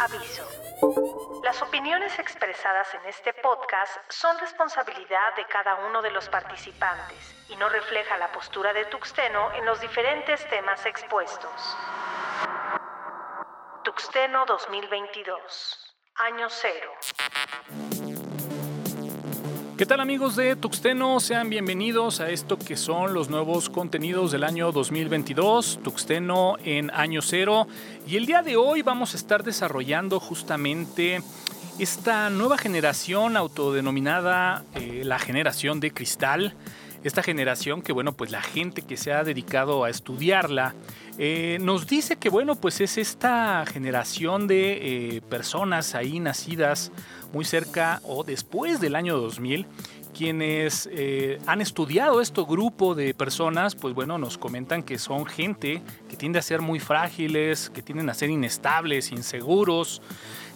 Aviso. Las opiniones expresadas en este podcast son responsabilidad de cada uno de los participantes y no refleja la postura de Tuxteno en los diferentes temas expuestos. Tuxteno 2022, año cero. ¿Qué tal amigos de Tuxteno? Sean bienvenidos a esto que son los nuevos contenidos del año 2022, Tuxteno en año cero. Y el día de hoy vamos a estar desarrollando justamente esta nueva generación autodenominada eh, la generación de cristal. Esta generación que bueno, pues la gente que se ha dedicado a estudiarla eh, nos dice que bueno, pues es esta generación de eh, personas ahí nacidas muy cerca o después del año 2000, quienes eh, han estudiado este grupo de personas, pues bueno, nos comentan que son gente que tiende a ser muy frágiles, que tienden a ser inestables, inseguros,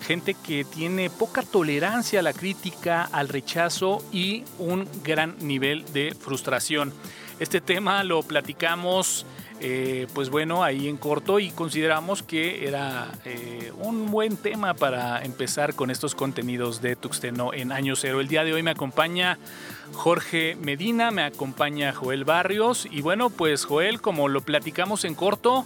gente que tiene poca tolerancia a la crítica, al rechazo y un gran nivel de frustración. Este tema lo platicamos eh, pues bueno, ahí en corto y consideramos que era eh, un buen tema para empezar con estos contenidos de Tuxteno en Año Cero. El día de hoy me acompaña Jorge Medina, me acompaña Joel Barrios y bueno, pues Joel, como lo platicamos en corto,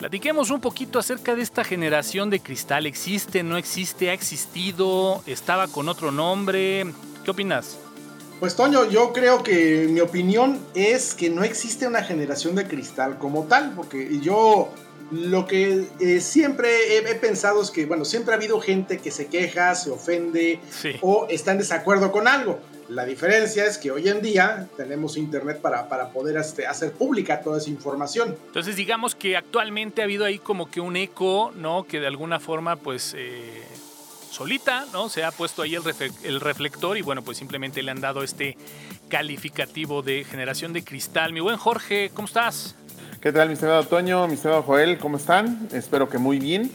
platiquemos un poquito acerca de esta generación de cristal. ¿Existe, no existe, ha existido, estaba con otro nombre? ¿Qué opinas? Pues Toño, yo creo que mi opinión es que no existe una generación de cristal como tal, porque yo lo que eh, siempre he, pensado es que, bueno, siempre ha habido gente que se queja, se ofende o está en desacuerdo con algo. La diferencia es que hoy en día tenemos internet para, para poder este, hacer pública toda esa información. Entonces digamos que actualmente ha habido ahí como que un eco, ¿no? Que de alguna forma pues... Eh solita, ¿no? Se ha puesto ahí el, reflector y bueno, pues simplemente le han dado este calificativo de generación de cristal. Mi buen Jorge, ¿cómo estás? ¿Qué tal, mi estimado Toño, mi estimado Joel? ¿Cómo están? Espero que muy bien.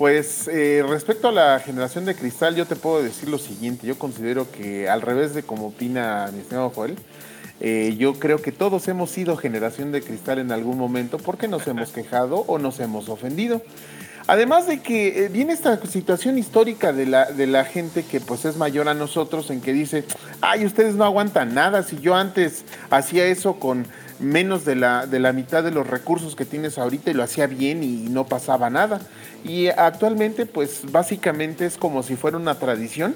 Pues eh, respecto a la generación de cristal, yo te puedo decir lo siguiente. Yo considero que al revés de como opina mi estimado Joel, eh, yo creo que todos hemos sido generación de cristal en algún momento porque nos hemos quejado o nos hemos ofendido. Además de que eh, viene esta situación histórica de la, de la gente que pues es mayor a nosotros en que dice, ay, ustedes no aguantan nada, si yo antes hacía eso con menos de la, de la mitad de los recursos que tienes ahorita y lo hacía bien y no pasaba nada. Y actualmente pues básicamente es como si fuera una tradición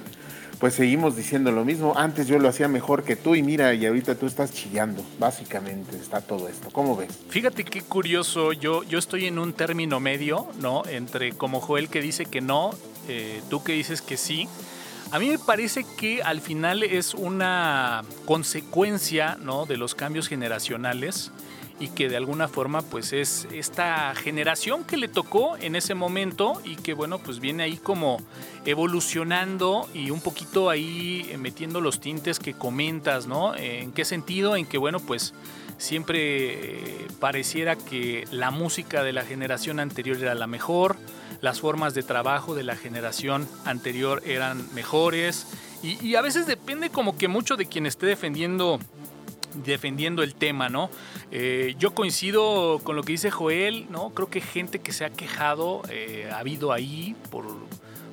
pues seguimos diciendo lo mismo. Antes yo lo hacía mejor que tú y mira, y ahorita tú estás chillando. Básicamente está todo esto. ¿Cómo ves? Fíjate qué curioso. Yo, yo estoy en un término medio, ¿no? Entre como Joel que dice que no, eh, tú que dices que sí. A mí me parece que al final es una consecuencia, ¿no? De los cambios generacionales y que de alguna forma pues es esta generación que le tocó en ese momento y que bueno pues viene ahí como evolucionando y un poquito ahí metiendo los tintes que comentas, ¿no? ¿En qué sentido? En que bueno pues siempre eh, pareciera que la música de la generación anterior era la mejor, las formas de trabajo de la generación anterior eran mejores y, y a veces depende como que mucho de quien esté defendiendo defendiendo el tema, ¿no? Eh, yo coincido con lo que dice Joel, ¿no? Creo que gente que se ha quejado eh, ha habido ahí por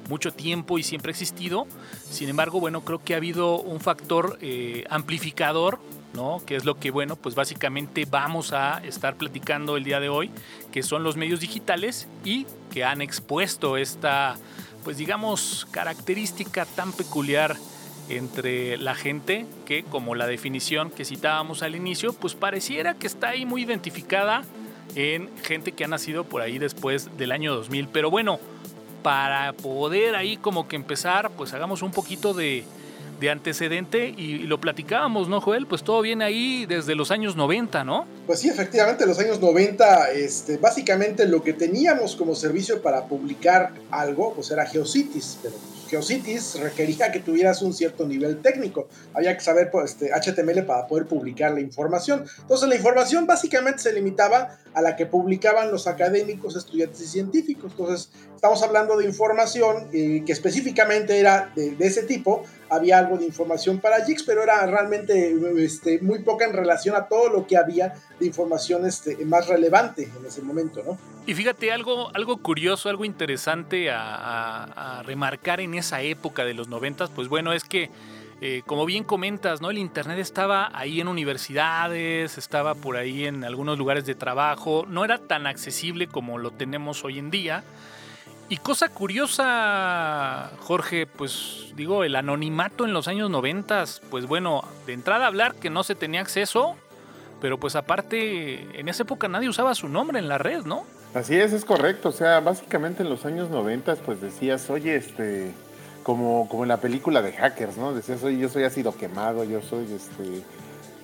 mucho tiempo y siempre ha existido. Sin embargo, bueno, creo que ha habido un factor eh, amplificador, ¿no? Que es lo que, bueno, pues básicamente vamos a estar platicando el día de hoy, que son los medios digitales y que han expuesto esta, pues digamos, característica tan peculiar entre la gente que, como la definición que citábamos al inicio, pues pareciera que está ahí muy identificada en gente que ha nacido por ahí después del año 2000. Pero bueno, para poder ahí como que empezar, pues hagamos un poquito de, de antecedente y, lo platicábamos, ¿no, Joel? Pues todo viene ahí desde los años 90, ¿no? Pues sí, efectivamente, los años 90, este, básicamente lo que teníamos como servicio para publicar algo, pues era Geocities, pero Geocities requería que tuvieras un cierto nivel técnico. Había que saber pues, este, HTML para poder publicar la información. Entonces la información básicamente se limitaba a la que publicaban los académicos, estudiantes y científicos. Entonces estamos hablando de información eh, que específicamente era de, ese tipo había algo de información para Jix, pero era realmente este, muy poca en relación a todo lo que había de información este, más relevante en ese momento, ¿no? Y fíjate, algo, algo curioso, algo interesante a, remarcar en esa época de los noventas, pues bueno, es que eh, como bien comentas, ¿no? El internet estaba ahí en universidades, estaba por ahí en algunos lugares de trabajo, no era tan accesible como lo tenemos hoy en día. Y cosa curiosa, Jorge, pues digo, el anonimato en los años 90, pues bueno, de entrada hablar que no se tenía acceso, pero pues aparte, en esa época nadie usaba su nombre en la red, ¿no? Así es, es correcto. O sea, básicamente en los años 90, pues decías, oye, este, como, como en la película de hackers, ¿no? Decías, oye, yo soy ácido quemado, yo soy este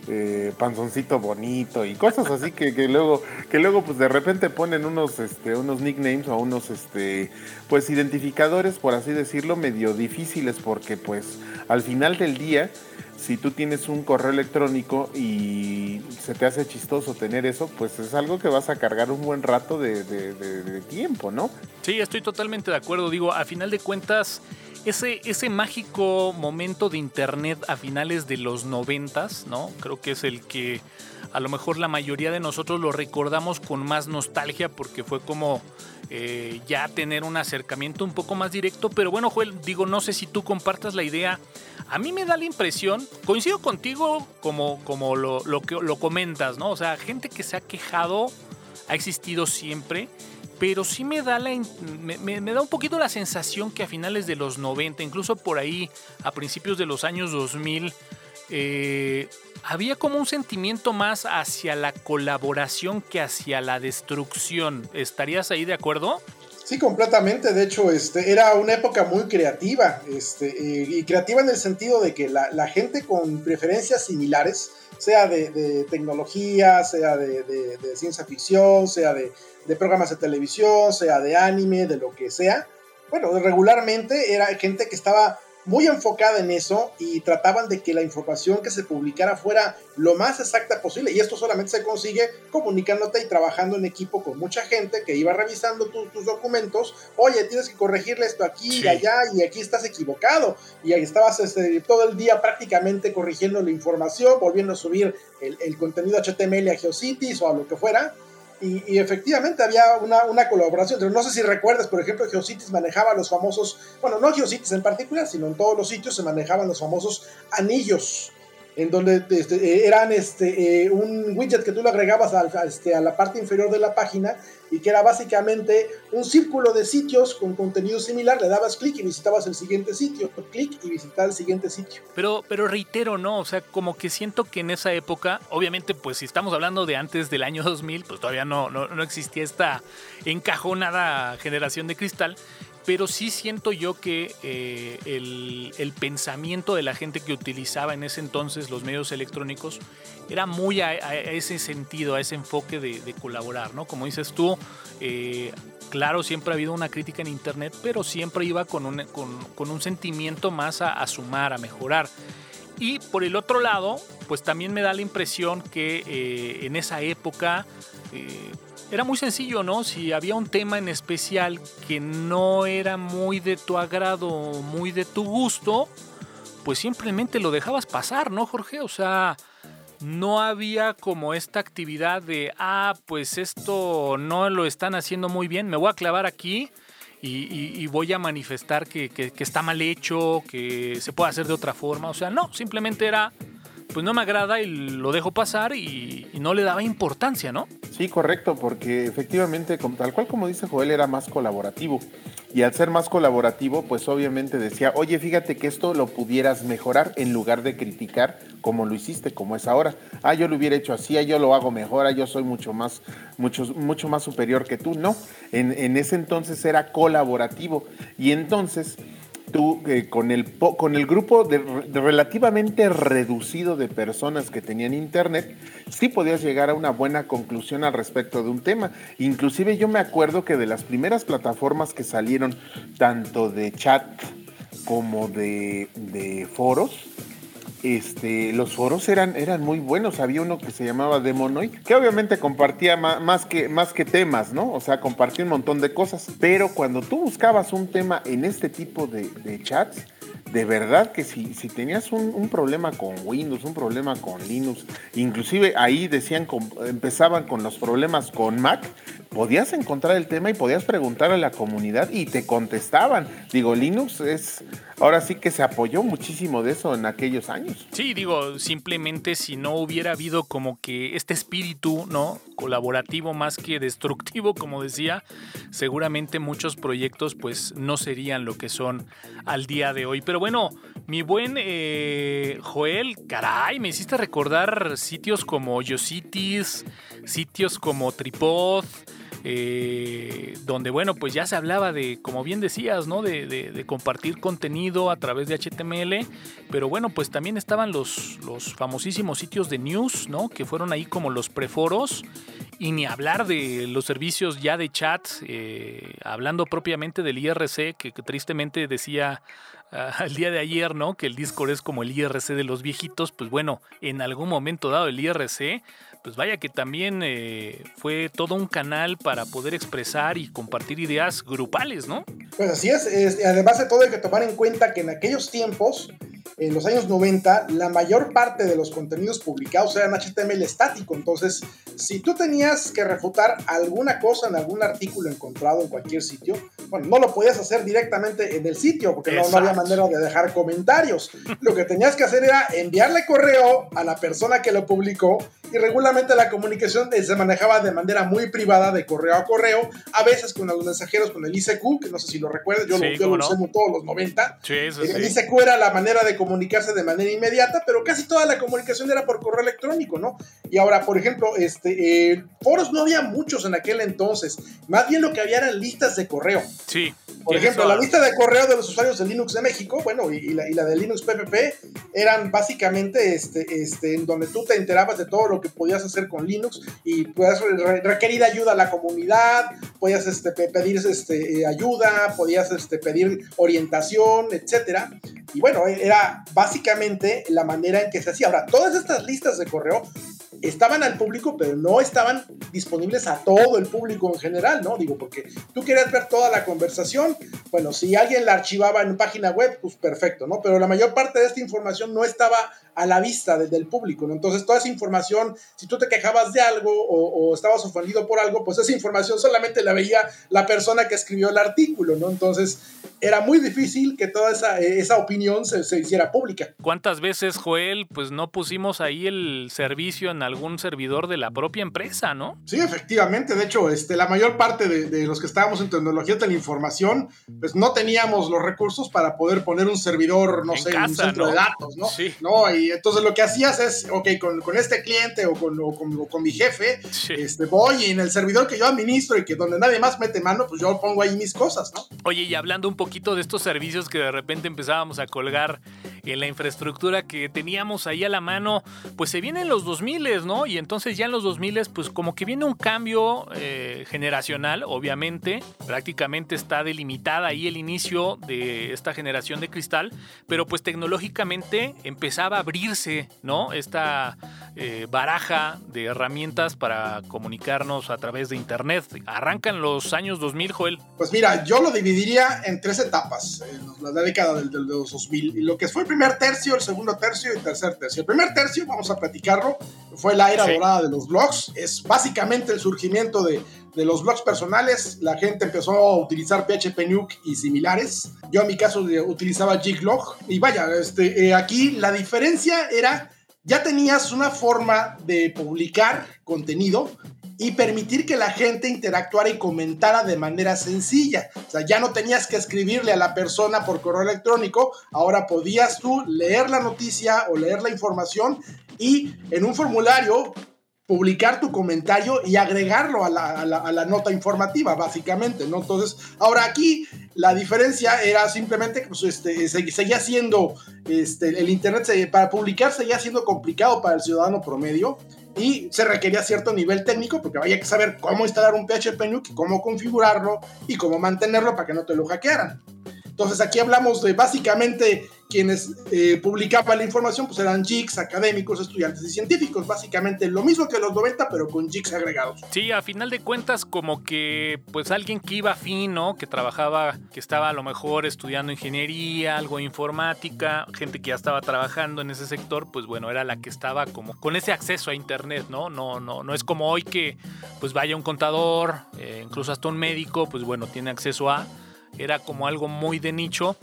eh, panzoncito bonito y cosas así que, luego que luego pues de repente ponen unos este unos nicknames o unos este pues identificadores por así decirlo medio difíciles porque pues al final del día si tú tienes un correo electrónico y se te hace chistoso tener eso, pues es algo que vas a cargar un buen rato de, tiempo, ¿no? Sí, estoy totalmente de acuerdo. Digo, a final de cuentas, ese, ese mágico momento de internet a finales de los noventas, ¿no? Creo que es el que a lo mejor la mayoría de nosotros lo recordamos con más nostalgia porque fue como eh, ya tener un acercamiento un poco más directo. Pero bueno, Joel, digo, no sé si tú compartas la idea. A mí me da la impresión, coincido contigo como, como lo, que, lo comentas, ¿no? O sea, gente que se ha quejado ha existido siempre pero sí me da, la, me, da un poquito la sensación que a finales de los 90, incluso por ahí a principios de los años 2000, eh, había como un sentimiento más hacia la colaboración que hacia la destrucción. ¿Estarías ahí de acuerdo? Sí, completamente. De hecho, este, era una época muy creativa. Este, eh, y creativa en el sentido de que la, gente con preferencias similares, sea de, tecnología, sea de, ciencia ficción, sea de, de programas de televisión, sea de anime, de lo que sea. Bueno, regularmente era gente que estaba muy enfocada en eso y trataban de que la información que se publicara fuera lo más exacta posible. Y esto solamente se consigue comunicándote y trabajando en equipo con mucha gente que iba revisando tus documentos. Oye, tienes que corregirle esto aquí y allá y aquí estás equivocado. Y ahí estabas este, todo el día prácticamente corrigiendo la información, volviendo a subir el, el contenido HTML a Geocities o a lo que fuera. Y, efectivamente había una, una, colaboración. No sé si recuerdas, por ejemplo, Geocities manejaba los famosos, bueno, no Geocities en particular, sino en todos los sitios se manejaban los famosos anillos en donde este, eran este, eh, un widget que tú le agregabas a, este, a, la parte inferior de la página y que era básicamente un círculo de sitios con contenido similar, le dabas clic y visitabas el siguiente sitio, clic y visitar el siguiente sitio. Pero, pero reitero, ¿no? O sea, como que siento que en esa época, obviamente, pues si estamos hablando de antes del año 2000, pues todavía no, no, no existía esta encajonada generación de cristal, pero sí siento yo que eh, el, pensamiento de la gente que utilizaba en ese entonces los medios electrónicos era muy a, ese sentido, a ese enfoque de, colaborar, ¿no? Como dices tú, eh, claro, siempre ha habido una crítica en Internet, pero siempre iba con un, sentimiento más a, sumar, a mejorar. Y por el otro lado, pues también me da la impresión que eh, en esa época era muy sencillo, ¿no? Si había un tema en especial que no era muy de tu agrado, muy de tu gusto, pues simplemente lo dejabas pasar, ¿no, Jorge? O sea, no había como esta actividad de, ah, pues esto no lo están haciendo muy bien, me voy a clavar aquí. Y, voy a manifestar que, está mal hecho, que se puede hacer de otra forma. O sea, no, simplemente era, pues no me agrada y lo dejo pasar y, no le daba importancia, ¿no? Sí, correcto, porque efectivamente, tal cual como dice Joel, era más colaborativo. Y al ser más colaborativo, pues obviamente decía, oye, fíjate que esto lo pudieras mejorar en lugar de criticar como lo hiciste, como es ahora. Ah, yo lo hubiera hecho así, ah, yo lo hago mejor, ah, yo soy mucho más, mucho, mucho más superior que tú. No, en, en ese entonces era colaborativo. Y entonces tú eh, con, el, con el grupo de, relativamente reducido de personas que tenían internet, sí podías llegar a una buena conclusión al respecto de un tema. Inclusive yo me acuerdo que de las primeras plataformas que salieron, tanto de chat como de, de foros, este, los foros eran, eran muy buenos. Había uno que se llamaba Demonoid, que obviamente compartía más, que, más que temas, ¿no? O sea, compartía un montón de cosas. Pero cuando tú buscabas un tema en este tipo de, chats, de verdad que si, si tenías un, problema con Windows, un problema con Linux, inclusive ahí decían, empezaban con los problemas con Mac, podías encontrar el tema y podías preguntar a la comunidad y te contestaban. Digo, Linux es, ahora sí que se apoyó muchísimo de eso en aquellos años. Sí, digo, simplemente si no hubiera habido como que este espíritu, ¿no? Colaborativo más que destructivo, como decía, seguramente muchos proyectos pues no serían lo que son al día de hoy. Pero bueno, mi buen eh, Joel, caray, me hiciste recordar sitios como Yositis, sitios como Tripod, eh, donde, bueno, pues ya se hablaba de, como bien decías, ¿no? De, compartir contenido a través de HTML, pero bueno, pues también estaban los, los famosísimos sitios de news, ¿no? Que fueron ahí como los preforos, y ni hablar de los servicios ya de chat, eh, hablando propiamente del IRC, que, tristemente decía ah, el día de ayer, ¿no? Que el Discord es como el IRC de los viejitos, pues bueno, en algún momento dado el IRC pues vaya que también eh, fue todo un canal para poder expresar y compartir ideas grupales, ¿no? Pues así es, además de todo hay que tomar en cuenta que en aquellos tiempos en los años 90 la mayor parte de los contenidos publicados eran HTML estático. Entonces, si tú tenías que refutar alguna cosa en algún artículo encontrado en cualquier sitio, bueno, no lo podías hacer directamente en el sitio porque no, había manera de dejar comentarios. Lo que tenías que hacer era enviarle correo a la persona que lo publicó y regularmente la comunicación se manejaba de manera muy privada, de correo a correo, a veces con los mensajeros, con el ICQ, que no sé si lo recuerdas, yo, lo, usé en todos los 90. el ICQ era la manera de comunicarse de manera inmediata, pero casi toda la comunicación era por correo electrónico, ¿no? Y ahora, por ejemplo, este, eh, foros no había muchos en aquel entonces, más bien lo que había eran listas de correo. Sí. Por ejemplo, la lista de correo de los usuarios de Linux de México, bueno, y, la, y la, de Linux PPP, eran básicamente este, este, en donde tú te enterabas de todo lo que podías hacer con Linux y podías requerir ayuda a la comunidad, podías este, pedir este, ayuda, podías este, pedir orientación, etcétera. Y bueno, era básicamente la manera en que se hacía. Ahora, todas estas listas de correo estaban al público, pero no estaban disponibles a todo el público en general, ¿no? Digo, porque tú querías ver toda la conversación, bueno, si alguien la archivaba en página web, pues perfecto, ¿no? Pero la mayor parte de esta información no estaba a la vista del público, ¿no? Entonces, toda esa información, si tú te quejabas de algo o, estabas ofendido por algo, pues esa información solamente la veía la persona que escribió el artículo, ¿no? Entonces, era muy difícil que toda esa, esa opinión se, se hiciera pública. ¿Cuántas veces, Joel, pues no pusimos ahí el servicio servidor de la propia empresa, ¿no? Sí, efectivamente. De hecho, este, la mayor parte de, los que estábamos en tecnología de la información, pues no teníamos los recursos para poder poner un servidor, no sé, en un centro de datos, ¿no? Sí. ¿no? Y entonces lo que hacías es, ok, con, con este cliente o con, con, mi jefe, este, voy y en el servidor que yo administro y que donde nadie más mete mano, pues yo pongo ahí mis cosas, ¿no? Oye, y hablando un poquito de estos servicios que de repente empezábamos a colgar en la infraestructura que teníamos ahí a la mano, pues se vienen los 2000, ¿no? Y entonces ya en los 2000, pues como que viene un cambio eh, generacional, obviamente, prácticamente está delimitada ahí el inicio de esta generación de cristal, pero pues tecnológicamente empezaba a abrirse, ¿no? Esta eh, baraja de herramientas para comunicarnos a través de Internet. Arrancan los años 2000, Joel. Pues mira, yo lo dividiría en tres etapas, en la década del, del 2000. Y lo que fue el primer tercio, el segundo tercio y el tercer tercio. El primer tercio, vamos a platicarlo, fue la era dorada de los blogs. Es básicamente el surgimiento de, de los blogs personales. La gente empezó a utilizar PHP Nuke y similares. Yo en mi caso utilizaba Jiglog. Y vaya, este, eh, aquí la diferencia era ya tenías una forma de publicar contenido y permitir que la gente interactuara y comentara de manera sencilla. O sea, ya no tenías que escribirle a la persona por correo electrónico, ahora podías tú leer la noticia o leer la información y en un formulario publicar tu comentario y agregarlo a la, nota informativa, básicamente, ¿no? Entonces, ahora aquí la diferencia era simplemente que pues, este, seguía siendo, este, el Internet para publicar seguía siendo complicado para el ciudadano promedio y se requería cierto nivel técnico porque había que saber cómo instalar un PHP Nuke, cómo configurarlo y cómo mantenerlo para que no te lo hackearan. Entonces aquí hablamos de básicamente quienes eh, publicaban la información pues eran geeks, académicos, estudiantes y científicos, básicamente lo mismo que los 90 pero con geeks agregados. Sí, a final de cuentas como que pues alguien que iba fino, que trabajaba, que estaba a lo mejor estudiando ingeniería, algo de informática, gente que ya estaba trabajando en ese sector, pues bueno, era la que estaba como con ese acceso a internet, ¿no? No, no, no es como hoy que pues vaya un contador, eh, incluso hasta un médico, pues bueno, tiene acceso a, era como algo muy de nicho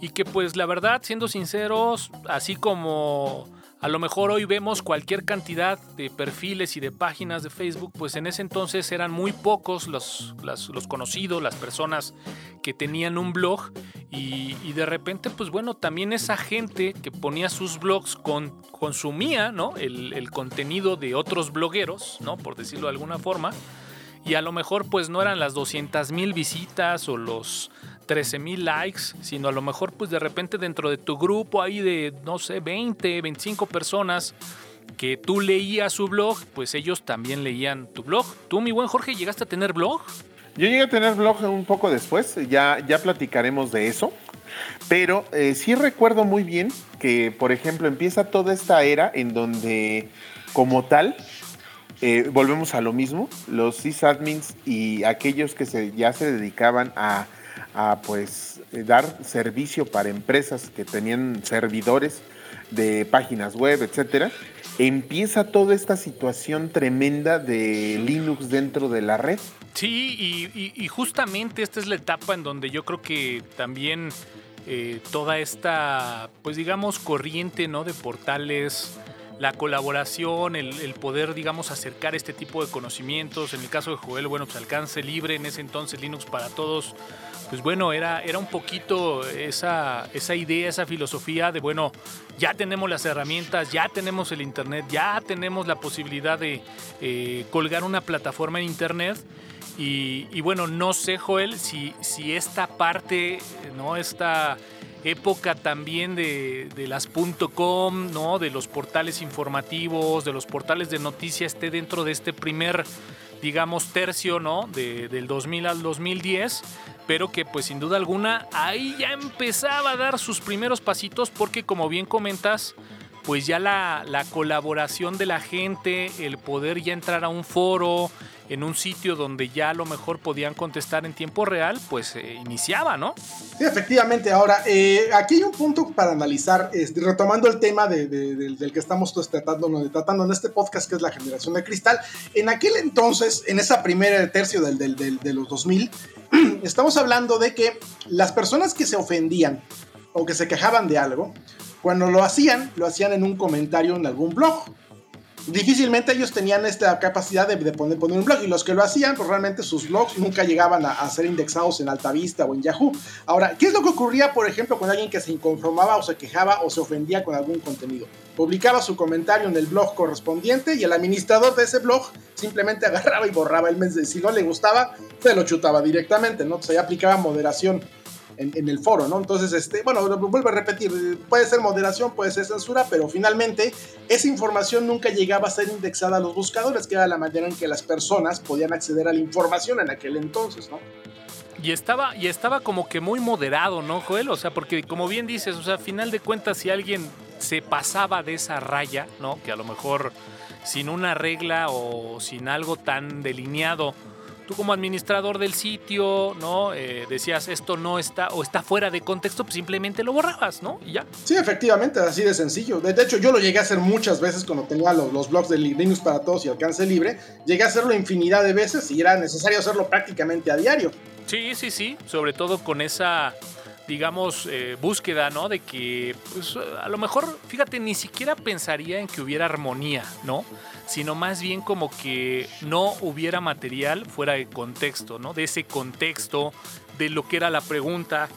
y que pues la verdad, siendo sinceros, así como a lo mejor hoy vemos cualquier cantidad de perfiles y de páginas de Facebook, pues en ese entonces eran muy pocos los, los conocidos, las personas que tenían un blog y, de repente pues bueno, también esa gente que ponía sus blogs con, consumía ¿no? el, el contenido de otros blogueros, ¿no? por decirlo de alguna forma, y a lo mejor pues no eran las 200 mil visitas o los 13 mil likes, sino a lo mejor pues de repente dentro de tu grupo ahí de, no sé, 20, 25 personas que tú leías su blog, pues ellos también leían tu blog. ¿Tú, mi buen Jorge, llegaste a tener blog? Yo llegué a tener blog un poco después, ya, ya platicaremos de eso. Pero eh, sí recuerdo muy bien que, por ejemplo, empieza toda esta era en donde, como tal, eh, volvemos a lo mismo, los sysadmins y aquellos que ya se dedicaban a pues dar servicio para empresas que tenían servidores de páginas web, etcétera, empieza toda esta situación tremenda de Linux dentro de la red. Sí, y, justamente esta es la etapa en donde yo creo que también eh, toda esta, pues digamos, corriente de portales, la colaboración, el, poder, digamos, acercar este tipo de conocimientos. En el caso de Joel, bueno, pues alcance libre en ese entonces Linux para todos pues bueno, era, era un poquito esa, esa idea, esa filosofía de, bueno, ya tenemos las herramientas, ya tenemos el Internet, ya tenemos la posibilidad de eh, colgar una plataforma en Internet. Y, bueno, no sé, Joel, si, si esta parte, ¿no? Esta época también de, las .com, ¿no? De los portales informativos, de los portales de noticias esté dentro de este primer, digamos, tercio, ¿no? De, del 2000 al 2010 pero que pues sin duda alguna ahí ya empezaba a dar sus primeros pasitos porque como bien comentas, pues ya la, colaboración de la gente, el poder ya entrar a un foro, en un sitio donde ya a lo mejor podían contestar en tiempo real, pues eh, iniciaba, ¿no? Sí, efectivamente. Ahora, eh, aquí hay un punto para analizar, retomando el tema del que estamos tratando, tratando en este podcast, que es la generación de cristal. En aquel entonces, en esa primera tercio del, de los 2000, estamos hablando de que las personas que se ofendían o que se quejaban de algo, cuando lo hacían, lo hacían en un comentario en algún blog. Difícilmente ellos tenían esta capacidad de, poner, poner, un blog y los que lo hacían, pues realmente sus blogs nunca llegaban a, ser indexados en Altavista o en Yahoo. Ahora, ¿qué es lo que ocurría, por ejemplo, con alguien que se inconformaba o se quejaba o se ofendía con algún contenido? Publicaba su comentario en el blog correspondiente y el administrador de ese blog simplemente agarraba y borraba el mensaje. Si no le gustaba, se lo chutaba directamente, ¿no? Pues ahí aplicaba moderación en, el foro, ¿no? Entonces, este, bueno, vuelvo a repetir, puede ser moderación, puede ser censura, pero finalmente esa información nunca llegaba a ser indexada a los buscadores, que era la manera en que las personas podían acceder a la información en aquel entonces, ¿no? Y estaba, y estaba como que muy moderado, ¿no, Joel? O sea, porque como bien dices, o sea, a final de cuentas, si alguien se pasaba de esa raya, ¿no? Que a lo mejor sin una regla o sin algo tan delineado, tú como administrador del sitio, ¿no? Eh, decías esto no está o está fuera de contexto, pues simplemente lo borrabas, ¿no? Y ya. Sí, efectivamente, así de sencillo. De, hecho, yo lo llegué a hacer muchas veces cuando tenía los, los blogs de Linux para todos y alcance libre. Llegué a hacerlo infinidad de veces y era necesario hacerlo prácticamente a diario. Sí, sí, sí. Sobre todo con esa digamos, eh, búsqueda, ¿no? De que, pues, a lo mejor, fíjate, ni siquiera pensaría en que hubiera armonía, ¿no? sino más bien como que no hubiera material fuera de contexto, ¿no? De ese contexto, de lo que era la pregunta,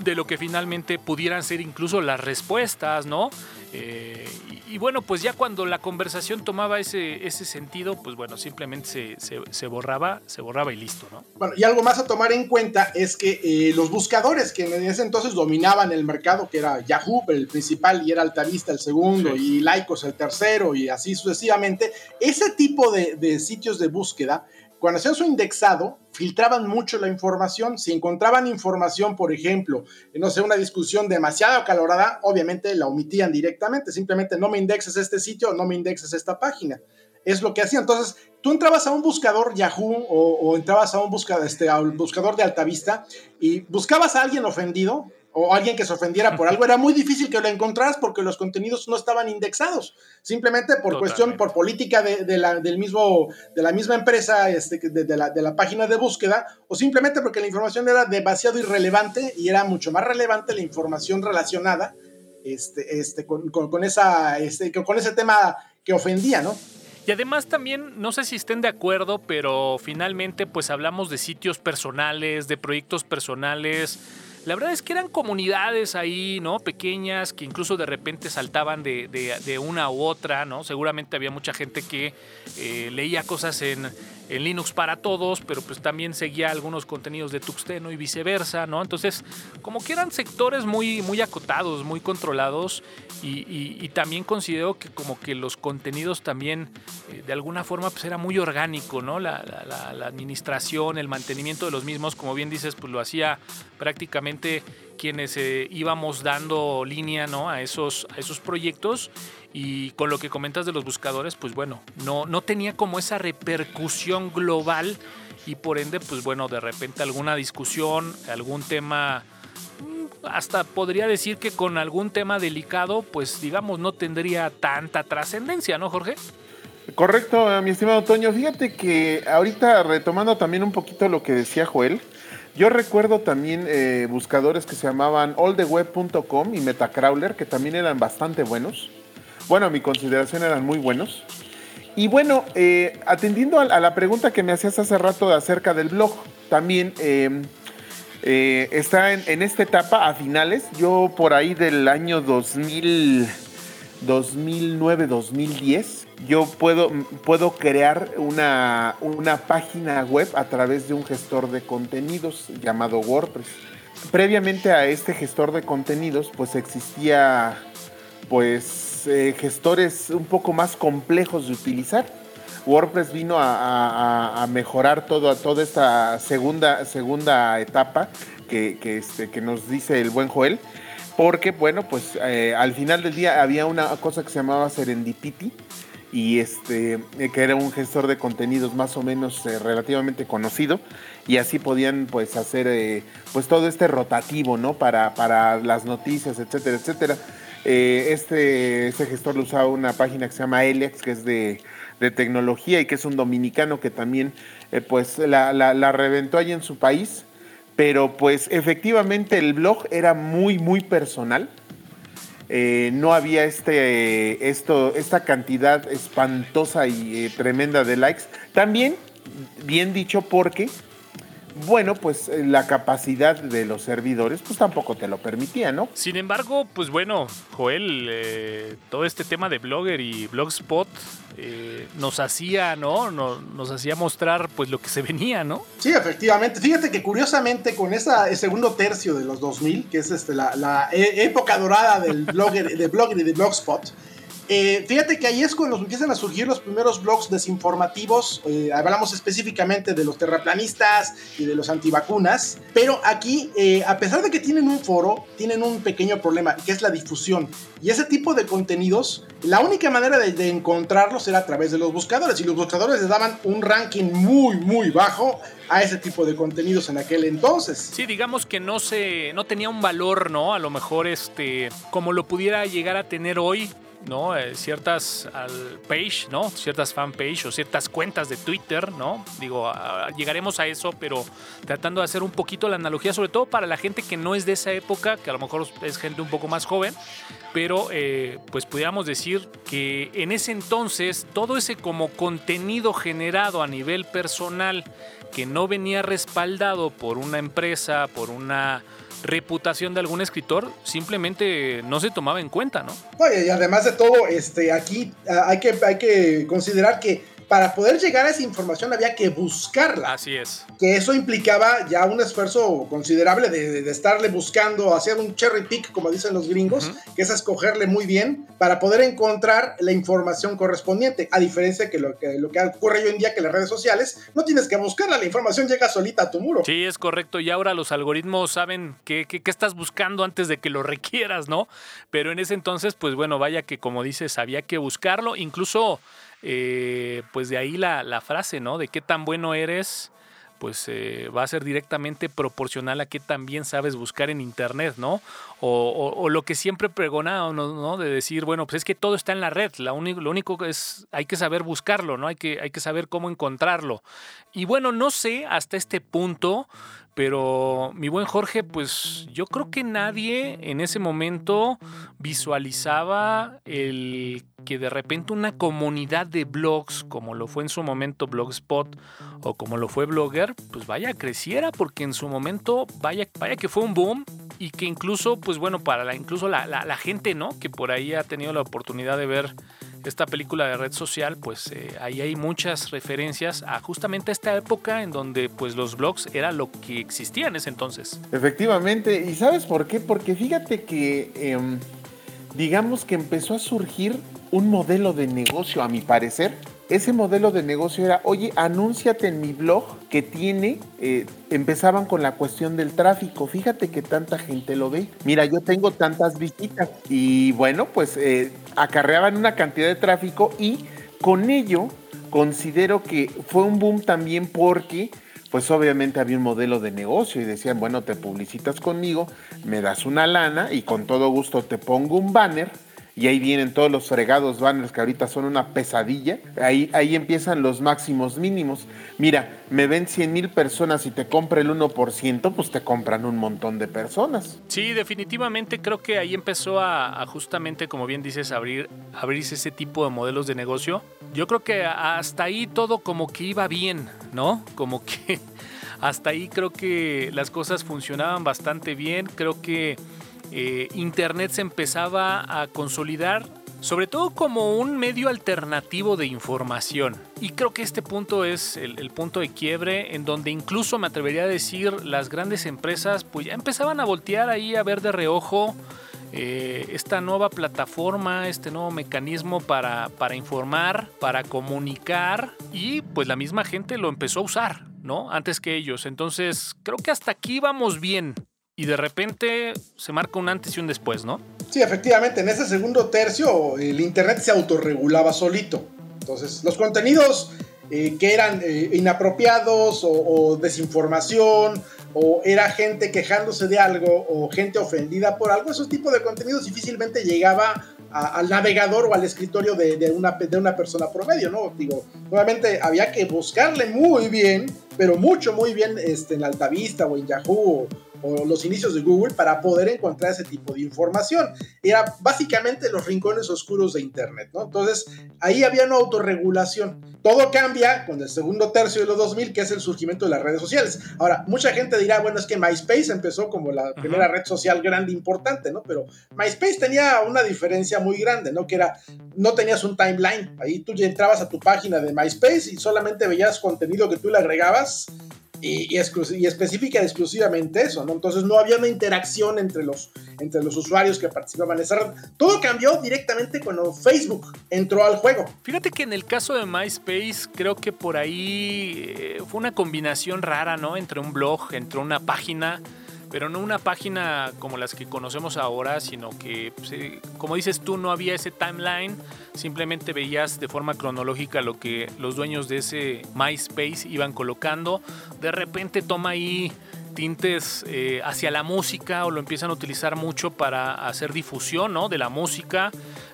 de lo que finalmente pudieran ser incluso las respuestas, ¿no? Eh, y, bueno, pues ya cuando la conversación tomaba ese, ese sentido, pues bueno, simplemente se, borraba, se borraba y listo, ¿no? Bueno, y algo más a tomar en cuenta es que eh, los buscadores que en ese entonces dominaban el mercado, que era Yahoo, el principal, y era Altavista el segundo, y Lycos el tercero, y así sucesivamente, ese tipo de, de sitios de búsqueda cuando hacían su indexado, filtraban mucho la información. Si encontraban información, por ejemplo, no sé, una discusión demasiado acalorada, obviamente la omitían directamente. Simplemente no me indexes este sitio, no me indexes esta página. Es lo que hacían. Entonces, tú entrabas a un buscador Yahoo o, entrabas a un este, a un buscador de Altavista y buscabas a alguien ofendido o alguien que se ofendiera por algo, era muy difícil que lo encontraras porque los contenidos no estaban indexados, simplemente por cuestión, por política de, la, del mismo, de la misma empresa, este, de, la, de la página de búsqueda, o simplemente porque la información era demasiado irrelevante y era mucho más relevante la información relacionada este, este, con, con, esa, este, con ese tema que ofendía, ¿no? Y además también, no sé si estén de acuerdo, pero finalmente pues hablamos de sitios personales, de proyectos personales, la verdad es que eran comunidades ahí, ¿no? Pequeñas, que incluso de repente saltaban de, una u otra, ¿no? Seguramente había mucha gente que eh, leía cosas en, en Linux para todos, pero pues también seguía algunos contenidos de Tuxteno y viceversa, ¿no? Entonces, como que eran sectores muy, muy acotados, muy controlados y, también considero que como que los contenidos también eh, de alguna forma pues era muy orgánico, ¿no? La, administración, el mantenimiento de los mismos, como bien dices, pues lo hacía prácticamente quienes eh, íbamos dando línea ¿no? a, esos, a esos proyectos y con lo que comentas de los buscadores, pues bueno, no, no tenía como esa repercusión global y por ende, pues bueno, de repente alguna discusión, algún tema, mm, hasta podría decir que con algún tema delicado, pues digamos, no tendría tanta trascendencia, ¿no, Jorge? Correcto, mi estimado Toño. Fíjate que ahorita retomando también un poquito lo que decía Joel, yo recuerdo también eh, buscadores que se llamaban alltheweb.com y Metacrawler, que también eran bastante buenos bueno, a mi consideración eran muy buenos. Y bueno, eh, atendiendo a, la pregunta que me hacías hace rato acerca del blog, también em, eh, está en, esta etapa a finales. Yo por ahí del año 2000, 2009, 2010, yo puedo, puedo crear una, una página web a través de un gestor de contenidos llamado WordPress. Previamente a este gestor de contenidos, pues existía pues eh, gestores un poco más complejos de utilizar. WordPress vino a, mejorar todo, toda esta segunda, segunda etapa que, este, que nos dice el buen Joel, porque bueno, pues eh, al final del día había una cosa que se llamaba Serendipity, y este eh, que era un gestor de contenidos más o menos relativamente conocido y así podían pues hacer pues todo este rotativo no para, para las noticias etcétera etcétera eh, este, este, gestor lo usaba una página que se llama Elex, que es de, tecnología y que es un dominicano que también eh, pues la, reventó ahí en su país. Pero pues efectivamente el blog era muy, muy personal. Eh, no había este, esto, esta cantidad espantosa y tremenda de likes. También, bien dicho, porque bueno, pues eh, la capacidad de los servidores pues tampoco te lo permitía, ¿no? Sin embargo, pues bueno, Joel, eh, todo este tema de Blogger y Blogspot eh, nos hacía, ¿no? Nos, hacía mostrar pues lo que se venía, ¿no? Sí, efectivamente. Fíjate que curiosamente con ese segundo tercio de los 2000, que es este, la, e, época dorada del blogger, de Blogger y de Blogspot, eh, fíjate que ahí es cuando empiezan a surgir los primeros blogs desinformativos. Eh, hablamos específicamente de los terraplanistas y de los antivacunas. Pero aquí, eh, a pesar de que tienen un foro, tienen un pequeño problema, que es la difusión. Y ese tipo de contenidos, la única manera de, encontrarlos era a través de los buscadores. Y los buscadores les daban un ranking muy, muy bajo a ese tipo de contenidos en aquel entonces. Sí, digamos que no se, no tenía un valor, ¿no? A lo mejor este, como lo pudiera llegar a tener hoy ¿no? Eh, ciertas al page, ¿no? Ciertas fanpage o ciertas cuentas de Twitter, ¿no? Digo, llegaremos a eso, pero tratando de hacer un poquito la analogía, sobre todo para la gente que no es de esa época, que a lo mejor es gente un poco más joven, pero eh, pues pudiéramos decir que en ese entonces todo ese como contenido generado a nivel personal que no venía respaldado por una empresa, por una reputación de algún escritor simplemente no se tomaba en cuenta, ¿no? Oye, y además de todo, este, aquí ah, hay que, hay que considerar que para poder llegar a esa información había que buscarla. Así es. Que eso implicaba ya un esfuerzo considerable de, estarle buscando, hacer un cherry pick, como dicen los gringos, que es escogerle muy bien para poder encontrar la información correspondiente. A diferencia que lo que, lo que ocurre hoy en día que las redes sociales, no tienes que buscarla, la información llega solita a tu muro. Sí, es correcto. Y ahora los algoritmos saben qué, qué, qué estás buscando antes de que lo requieras, ¿no? Pero en ese entonces, pues bueno, vaya que como dices, había que buscarlo. Incluso eh, pues de ahí la, la, frase, ¿no? De qué tan bueno eres, pues eh, va a ser directamente proporcional a qué tan bien sabes buscar en Internet, ¿no? O, lo que siempre pregona, ¿no? De decir, bueno, pues es que todo está en la red, la único, lo único es, hay que saber buscarlo, ¿no? Hay que, hay que saber cómo encontrarlo. Y bueno, no sé hasta este punto, pero mi buen Jorge, pues yo creo que nadie en ese momento visualizaba el que de repente una comunidad de blogs, como lo fue en su momento Blogspot o como lo fue Blogger, pues vaya creciera, porque en su momento vaya, vaya que fue un boom y que incluso, pues bueno, para la, incluso la, la gente, ¿no? Que por ahí ha tenido la oportunidad de ver esta película de red social, pues eh, ahí hay muchas referencias a justamente esta época en donde pues los blogs era lo que existía en ese entonces. Efectivamente, ¿y sabes por qué? Porque fíjate que em, digamos que empezó a surgir un modelo de negocio, a mi parecer, ese modelo de negocio era, oye, anúnciate en mi blog que tiene, eh, empezaban con la cuestión del tráfico, fíjate que tanta gente lo ve, mira, yo tengo tantas visitas y bueno, pues eh, acarreaban una cantidad de tráfico y con ello considero que fue un boom también porque pues obviamente había un modelo de negocio y decían, bueno, te publicitas conmigo, me das una lana y con todo gusto te pongo un banner y ahí vienen todos los fregados banners que ahorita son una pesadilla. Ahí, ahí empiezan los máximos mínimos. Mira, me ven 100 mil personas y te compra el 1%, pues te compran un montón de personas. Sí, definitivamente creo que ahí empezó a, justamente, como bien dices, abrir, abrirse ese tipo de modelos de negocio. Yo creo que hasta ahí todo como que iba bien, ¿no? Como que hasta ahí creo que las cosas funcionaban bastante bien. Creo que eh, Internet se empezaba a consolidar sobre todo como un medio alternativo de información. Y creo que este punto es el, punto de quiebre en donde incluso me atrevería a decir las grandes empresas pues ya empezaban a voltear ahí a ver de reojo eh, esta nueva plataforma, este nuevo mecanismo para, para informar, para comunicar y pues la misma gente lo empezó a usar, ¿no? Antes que ellos. Entonces creo que hasta aquí vamos bien y de repente se marca un antes y un después, ¿no? Sí, efectivamente, en ese segundo tercio el Internet se autorregulaba solito. Entonces, los contenidos eh, que eran eh, inapropiados o, desinformación o era gente quejándose de algo o gente ofendida por algo, esos tipos de contenidos difícilmente llegaba al navegador o al escritorio de, una, de una persona promedio, ¿no? Digo, nuevamente había que buscarle muy bien, pero mucho, muy bien este, en Altavista o en Yahoo o los inicios de Google para poder encontrar ese tipo de información. Era básicamente los rincones oscuros de Internet, ¿no? Entonces, ahí había una autorregulación. Todo cambia con el segundo tercio de los 2000, que es el surgimiento de las redes sociales. Ahora, mucha gente dirá, bueno, es que MySpace empezó como la primera red social grande importante, ¿no? Pero MySpace tenía una diferencia muy grande, ¿no? Que era, no tenías un timeline. Ahí tú ya entrabas a tu página de MySpace y solamente veías contenido que tú le agregabas y, y, específica exclusivamente eso, ¿no? Entonces no había una interacción entre los, entre los usuarios que participaban en esa red. Todo cambió directamente cuando Facebook entró al juego. Fíjate que en el caso de MySpace creo que por ahí eh, fue una combinación rara, ¿no? Entre un blog, entre una página pero no una página como las que conocemos ahora, sino que, pues, eh, como dices tú, no había ese timeline, simplemente veías de forma cronológica lo que los dueños de ese MySpace iban colocando. De repente toma ahí tintes eh, hacia la música o lo empiezan a utilizar mucho para hacer difusión ¿no? de la música,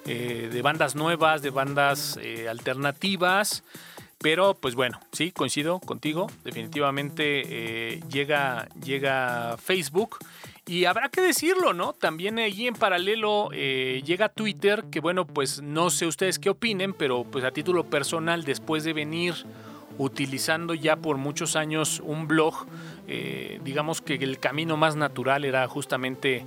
eh, de bandas nuevas, de bandas alternativas. Pero pues bueno, sí, coincido contigo, definitivamente eh, llega, llega Facebook. Y habrá que decirlo, ¿no? También allí en paralelo eh, llega Twitter, que bueno, pues no sé ustedes qué opinen, pero pues a título personal, después de venir utilizando ya por muchos años un blog, eh, digamos que el camino más natural era justamente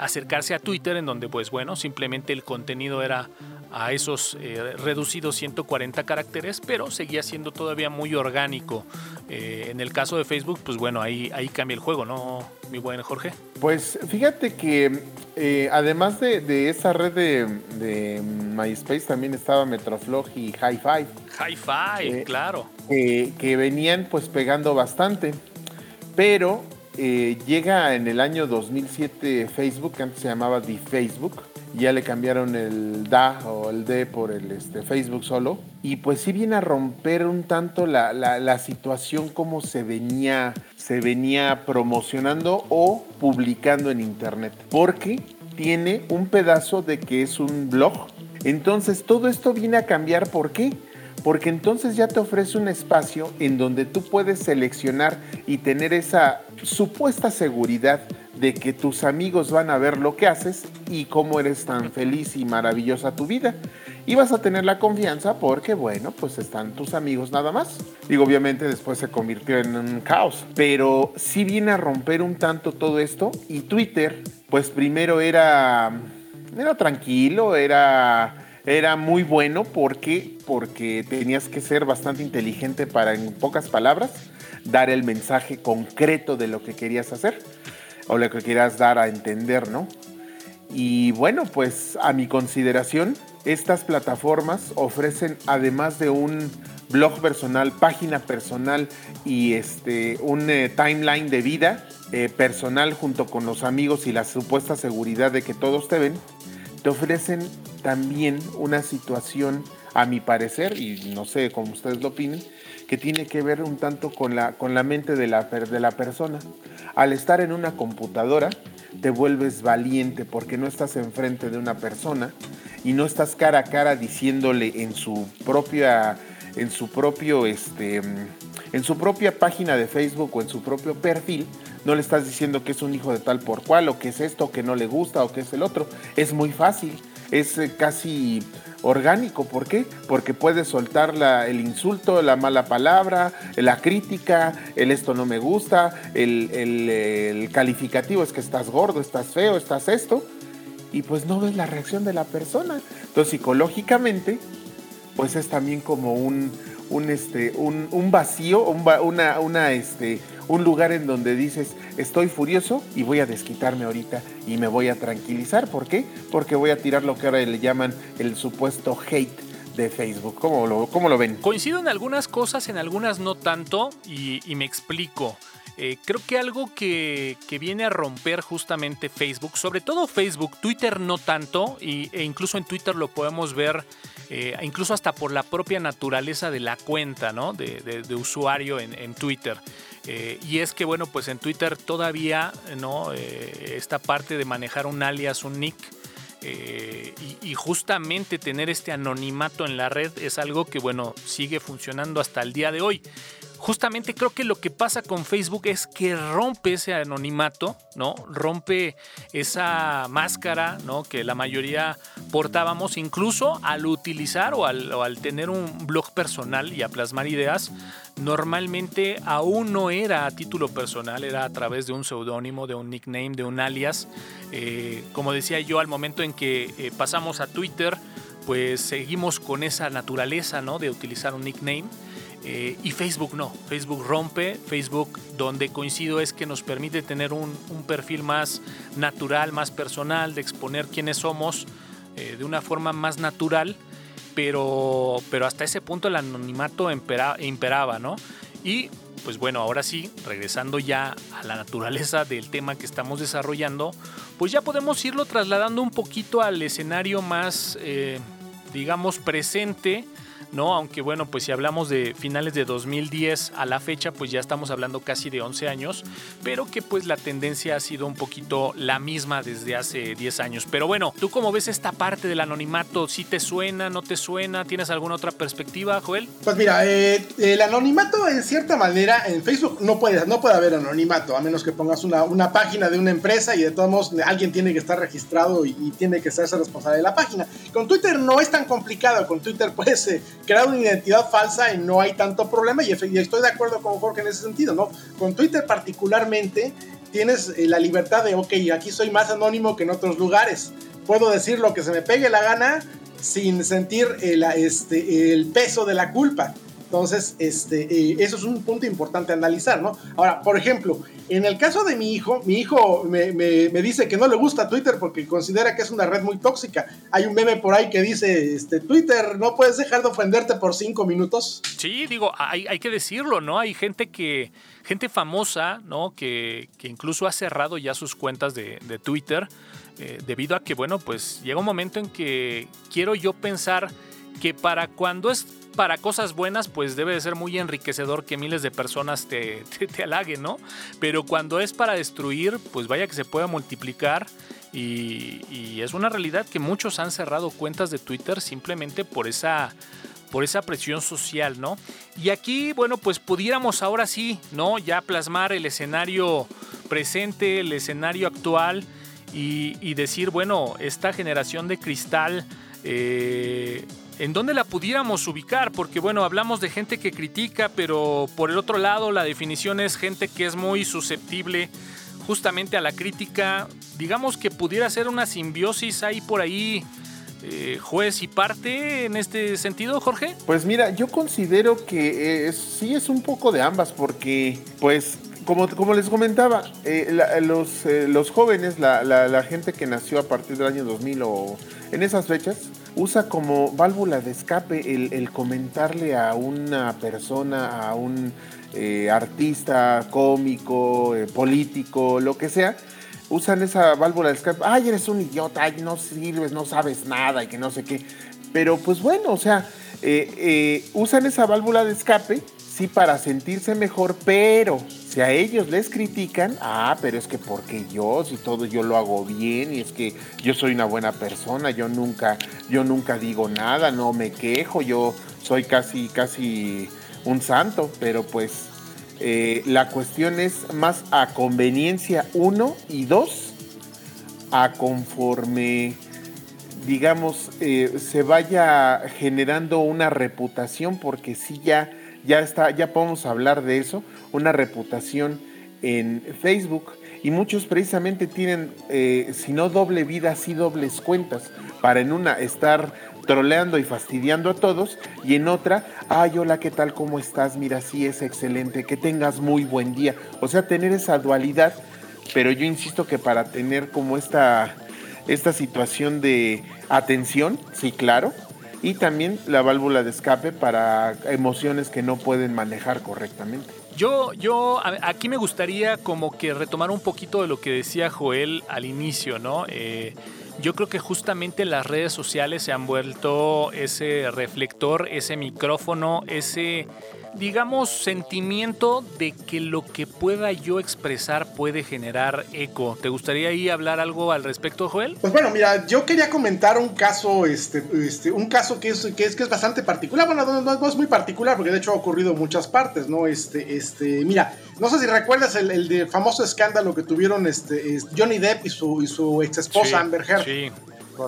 acercarse a Twitter, en donde pues bueno, simplemente el contenido era a esos eh, reducidos 140 caracteres, pero seguía siendo todavía muy orgánico. Eh, en el caso de Facebook, pues bueno, ahí, ahí cambia el juego, ¿no, mi buen Jorge? Pues fíjate que eh, además de, esa red de, MySpace, también estaba Metroflog y Hi-Fi. Hi-Fi, claro. que venían pues pegando bastante, pero llega en el año 2007 Facebook, que antes se llamaba The Facebook, ya le cambiaron el DA o el D por el este, Facebook solo. Y pues sí viene a romper un tanto la, la, situación como se venía, se venía promocionando o publicando en Internet. Porque tiene un pedazo de que es un blog. Entonces todo esto viene a cambiar. ¿Por qué? Porque entonces ya te ofrece un espacio en donde tú puedes seleccionar y tener esa supuesta seguridad de que tus amigos van a ver lo que haces y cómo eres tan feliz y maravillosa tu vida. Y vas a tener la confianza porque, bueno, pues están tus amigos nada más. Digo, obviamente después se convirtió en un caos, pero sí viene a romper un tanto todo esto y Twitter, pues primero era, era tranquilo, era era muy bueno porque porque tenías que ser bastante inteligente para en pocas palabras dar el mensaje concreto de lo que querías hacer o lo que quieras dar a entender, ¿no? Y bueno, pues a mi consideración, estas plataformas ofrecen además de un blog personal, página personal y este, un eh, timeline de vida eh, personal junto con los amigos y la supuesta seguridad de que todos te ven, te ofrecen también una situación, a mi parecer, y no sé cómo ustedes lo opinen, que tiene que ver un tanto con la, con la mente de la, de la persona. Al estar en una computadora, te vuelves valiente porque no estás enfrente de una persona y no estás cara a cara diciéndole en su propia en su propio este en su propia página de Facebook o en su propio perfil no le estás diciendo que es un hijo de tal por cual o que es esto que no le gusta o que es el otro es muy fácil es eh, casi orgánico. ¿Por qué? Porque puedes soltar el insulto, la mala palabra, la crítica, el esto no me gusta, el, calificativo es que estás gordo, estás feo, estás esto, y pues no ves la reacción de la persona. Entonces psicológicamente, pues es también como un, un, este, un, vacío, una, una, este, un lugar en donde dices, estoy furioso y voy a desquitarme ahorita y me voy a tranquilizar. ¿Por qué? Porque voy a tirar lo que ahora le llaman el supuesto hate de Facebook. ¿Cómo lo, cómo lo ven? Coincido en algunas cosas, en algunas no tanto, y, me explico. Eh, creo que algo que, viene a romper justamente Facebook, sobre todo Facebook, Twitter no tanto, y, e incluso en Twitter lo podemos ver eh, incluso hasta por la propia naturaleza de la cuenta, ¿no? De, usuario en, Twitter. Eh, y es que, bueno, pues en Twitter todavía. Eh, esta parte de manejar un alias, un nick, y, justamente tener este anonimato en la red es algo que, bueno, sigue funcionando hasta el día de hoy justamente creo que lo que pasa con Facebook es que rompe ese anonimato, ¿no? Rompe esa máscara, ¿no? Que la mayoría portábamos, incluso al utilizar o al, tener un blog personal y a plasmar ideas, normalmente aún no era a título personal, era a través de un seudónimo, de un nickname, de un alias. Eh, como decía yo, al momento en que eh, pasamos a Twitter, pues seguimos con esa naturaleza, ¿no? De utilizar un nickname. Eh, y Facebook no, Facebook rompe, Facebook donde coincido es que nos permite tener un, perfil más natural, más personal, de exponer quiénes somos eh, de una forma más natural, pero, pero hasta ese punto el anonimato imperaba, ¿no? Y pues bueno, ahora sí, regresando ya a la naturaleza del tema que estamos desarrollando, pues ya podemos irlo trasladando un poquito al escenario más, eh, digamos, presente ¿no? Aunque bueno, pues si hablamos de finales de 2010 a la fecha, pues ya estamos hablando casi de 11 años, pero que pues la tendencia ha sido un poquito la misma desde hace 10 años. Pero bueno, ¿tú cómo ves esta parte del anonimato? ¿Si te suena, no te suena? ¿Tienes alguna otra perspectiva, Joel? Pues mira, eh, el anonimato en cierta manera en Facebook no puede, no puede haber anonimato, a menos que pongas una, una página de una empresa y de todos modos alguien tiene que estar registrado y, tiene que ser responsable de la página. Con Twitter no es tan complicado, con Twitter puedes eh, crear una identidad falsa y no hay tanto problema y, estoy de acuerdo con Jorge en ese sentido, ¿no? Con Twitter particularmente tienes eh, la libertad de, ok, aquí soy más anónimo que en otros lugares, puedo decir lo que se me pegue la gana sin sentir el, este, el peso de la culpa. Entonces, este, eh, eso es un punto importante analizar, ¿no? Ahora, por ejemplo, en el caso de mi hijo, mi hijo me, dice que no le gusta Twitter porque considera que es una red muy tóxica. Hay un meme por ahí que dice, este, Twitter, no puedes dejar de ofenderte por cinco minutos. Sí, digo, hay, hay que decirlo, ¿no? Hay gente que, gente famosa, ¿no? Que, que incluso ha cerrado ya sus cuentas de, de Twitter eh, debido a que, bueno, pues llega un momento en que quiero yo pensar que para cuando es para cosas buenas, pues debe de ser muy enriquecedor que miles de personas te, te, halaguen, ¿no? Pero cuando es para destruir, pues vaya que se pueda multiplicar. Y, es una realidad que muchos han cerrado cuentas de Twitter simplemente por esa, por esa presión social, ¿no? Y aquí, bueno, pues pudiéramos ahora sí, ¿no? Ya plasmar el escenario presente, el escenario actual y, y decir, bueno, esta generación de cristal eh, en dónde la pudiéramos ubicar, porque bueno, hablamos de gente que critica, pero por el otro lado la definición es gente que es muy susceptible justamente a la crítica. Digamos que pudiera ser una simbiosis ahí por ahí. Eh, juez y parte en este sentido, Jorge? Pues mira, yo considero que sí es un poco de ambas, porque pues como, como les comentaba, eh, los, eh, los, jóvenes, la, la, gente que nació a partir del año 2000 o en esas fechas, usa como válvula de escape el, comentarle a una persona, a un eh, artista, cómico, eh, político, lo que sea, usan esa válvula de escape, ay, eres un idiota, ay, no sirves, no sabes nada y que no sé qué. Pero pues bueno, o sea, eh, usan esa válvula de escape sí para sentirse mejor, pero si a ellos les critican, ah, pero es que porque yo, si todo yo lo hago bien y es que yo soy una buena persona, yo nunca, yo nunca digo nada, no me quejo, yo soy casi, casi un santo, pero pues eh, la cuestión es más a conveniencia uno y dos, a conforme digamos, eh, se vaya generando una reputación, porque si ya ya está, ya podemos hablar de eso, una reputación en Facebook y muchos precisamente tienen, eh, si no doble vida, sí dobles cuentas, para en una estar troleando y fastidiando a todos y en otra, ay, hola, ¿qué tal? ¿Cómo estás? Mira, sí es excelente, que tengas muy buen día. O sea, tener esa dualidad, pero yo insisto que para tener como esta, esta situación de atención, sí, claro, y también la válvula de escape para emociones que no pueden manejar correctamente. Yo, yo aquí me gustaría como que retomar un poquito de lo que decía Joel al inicio, ¿no? Eh, yo creo que justamente las redes sociales se han vuelto ese reflector, ese micrófono, ese digamos, sentimiento de que lo que pueda yo expresar puede generar eco. ¿Te gustaría ahí hablar algo al respecto, Joel? Pues bueno, mira, yo quería comentar un caso, este, este, un caso que es, que es, que es bastante particular. Bueno, no, es muy particular, porque de hecho ha ocurrido en muchas partes, ¿no? Este, este, mira, no sé si recuerdas el, famoso escándalo que tuvieron este, Johnny Depp y su, y su ex esposa Amber Heard. Sí.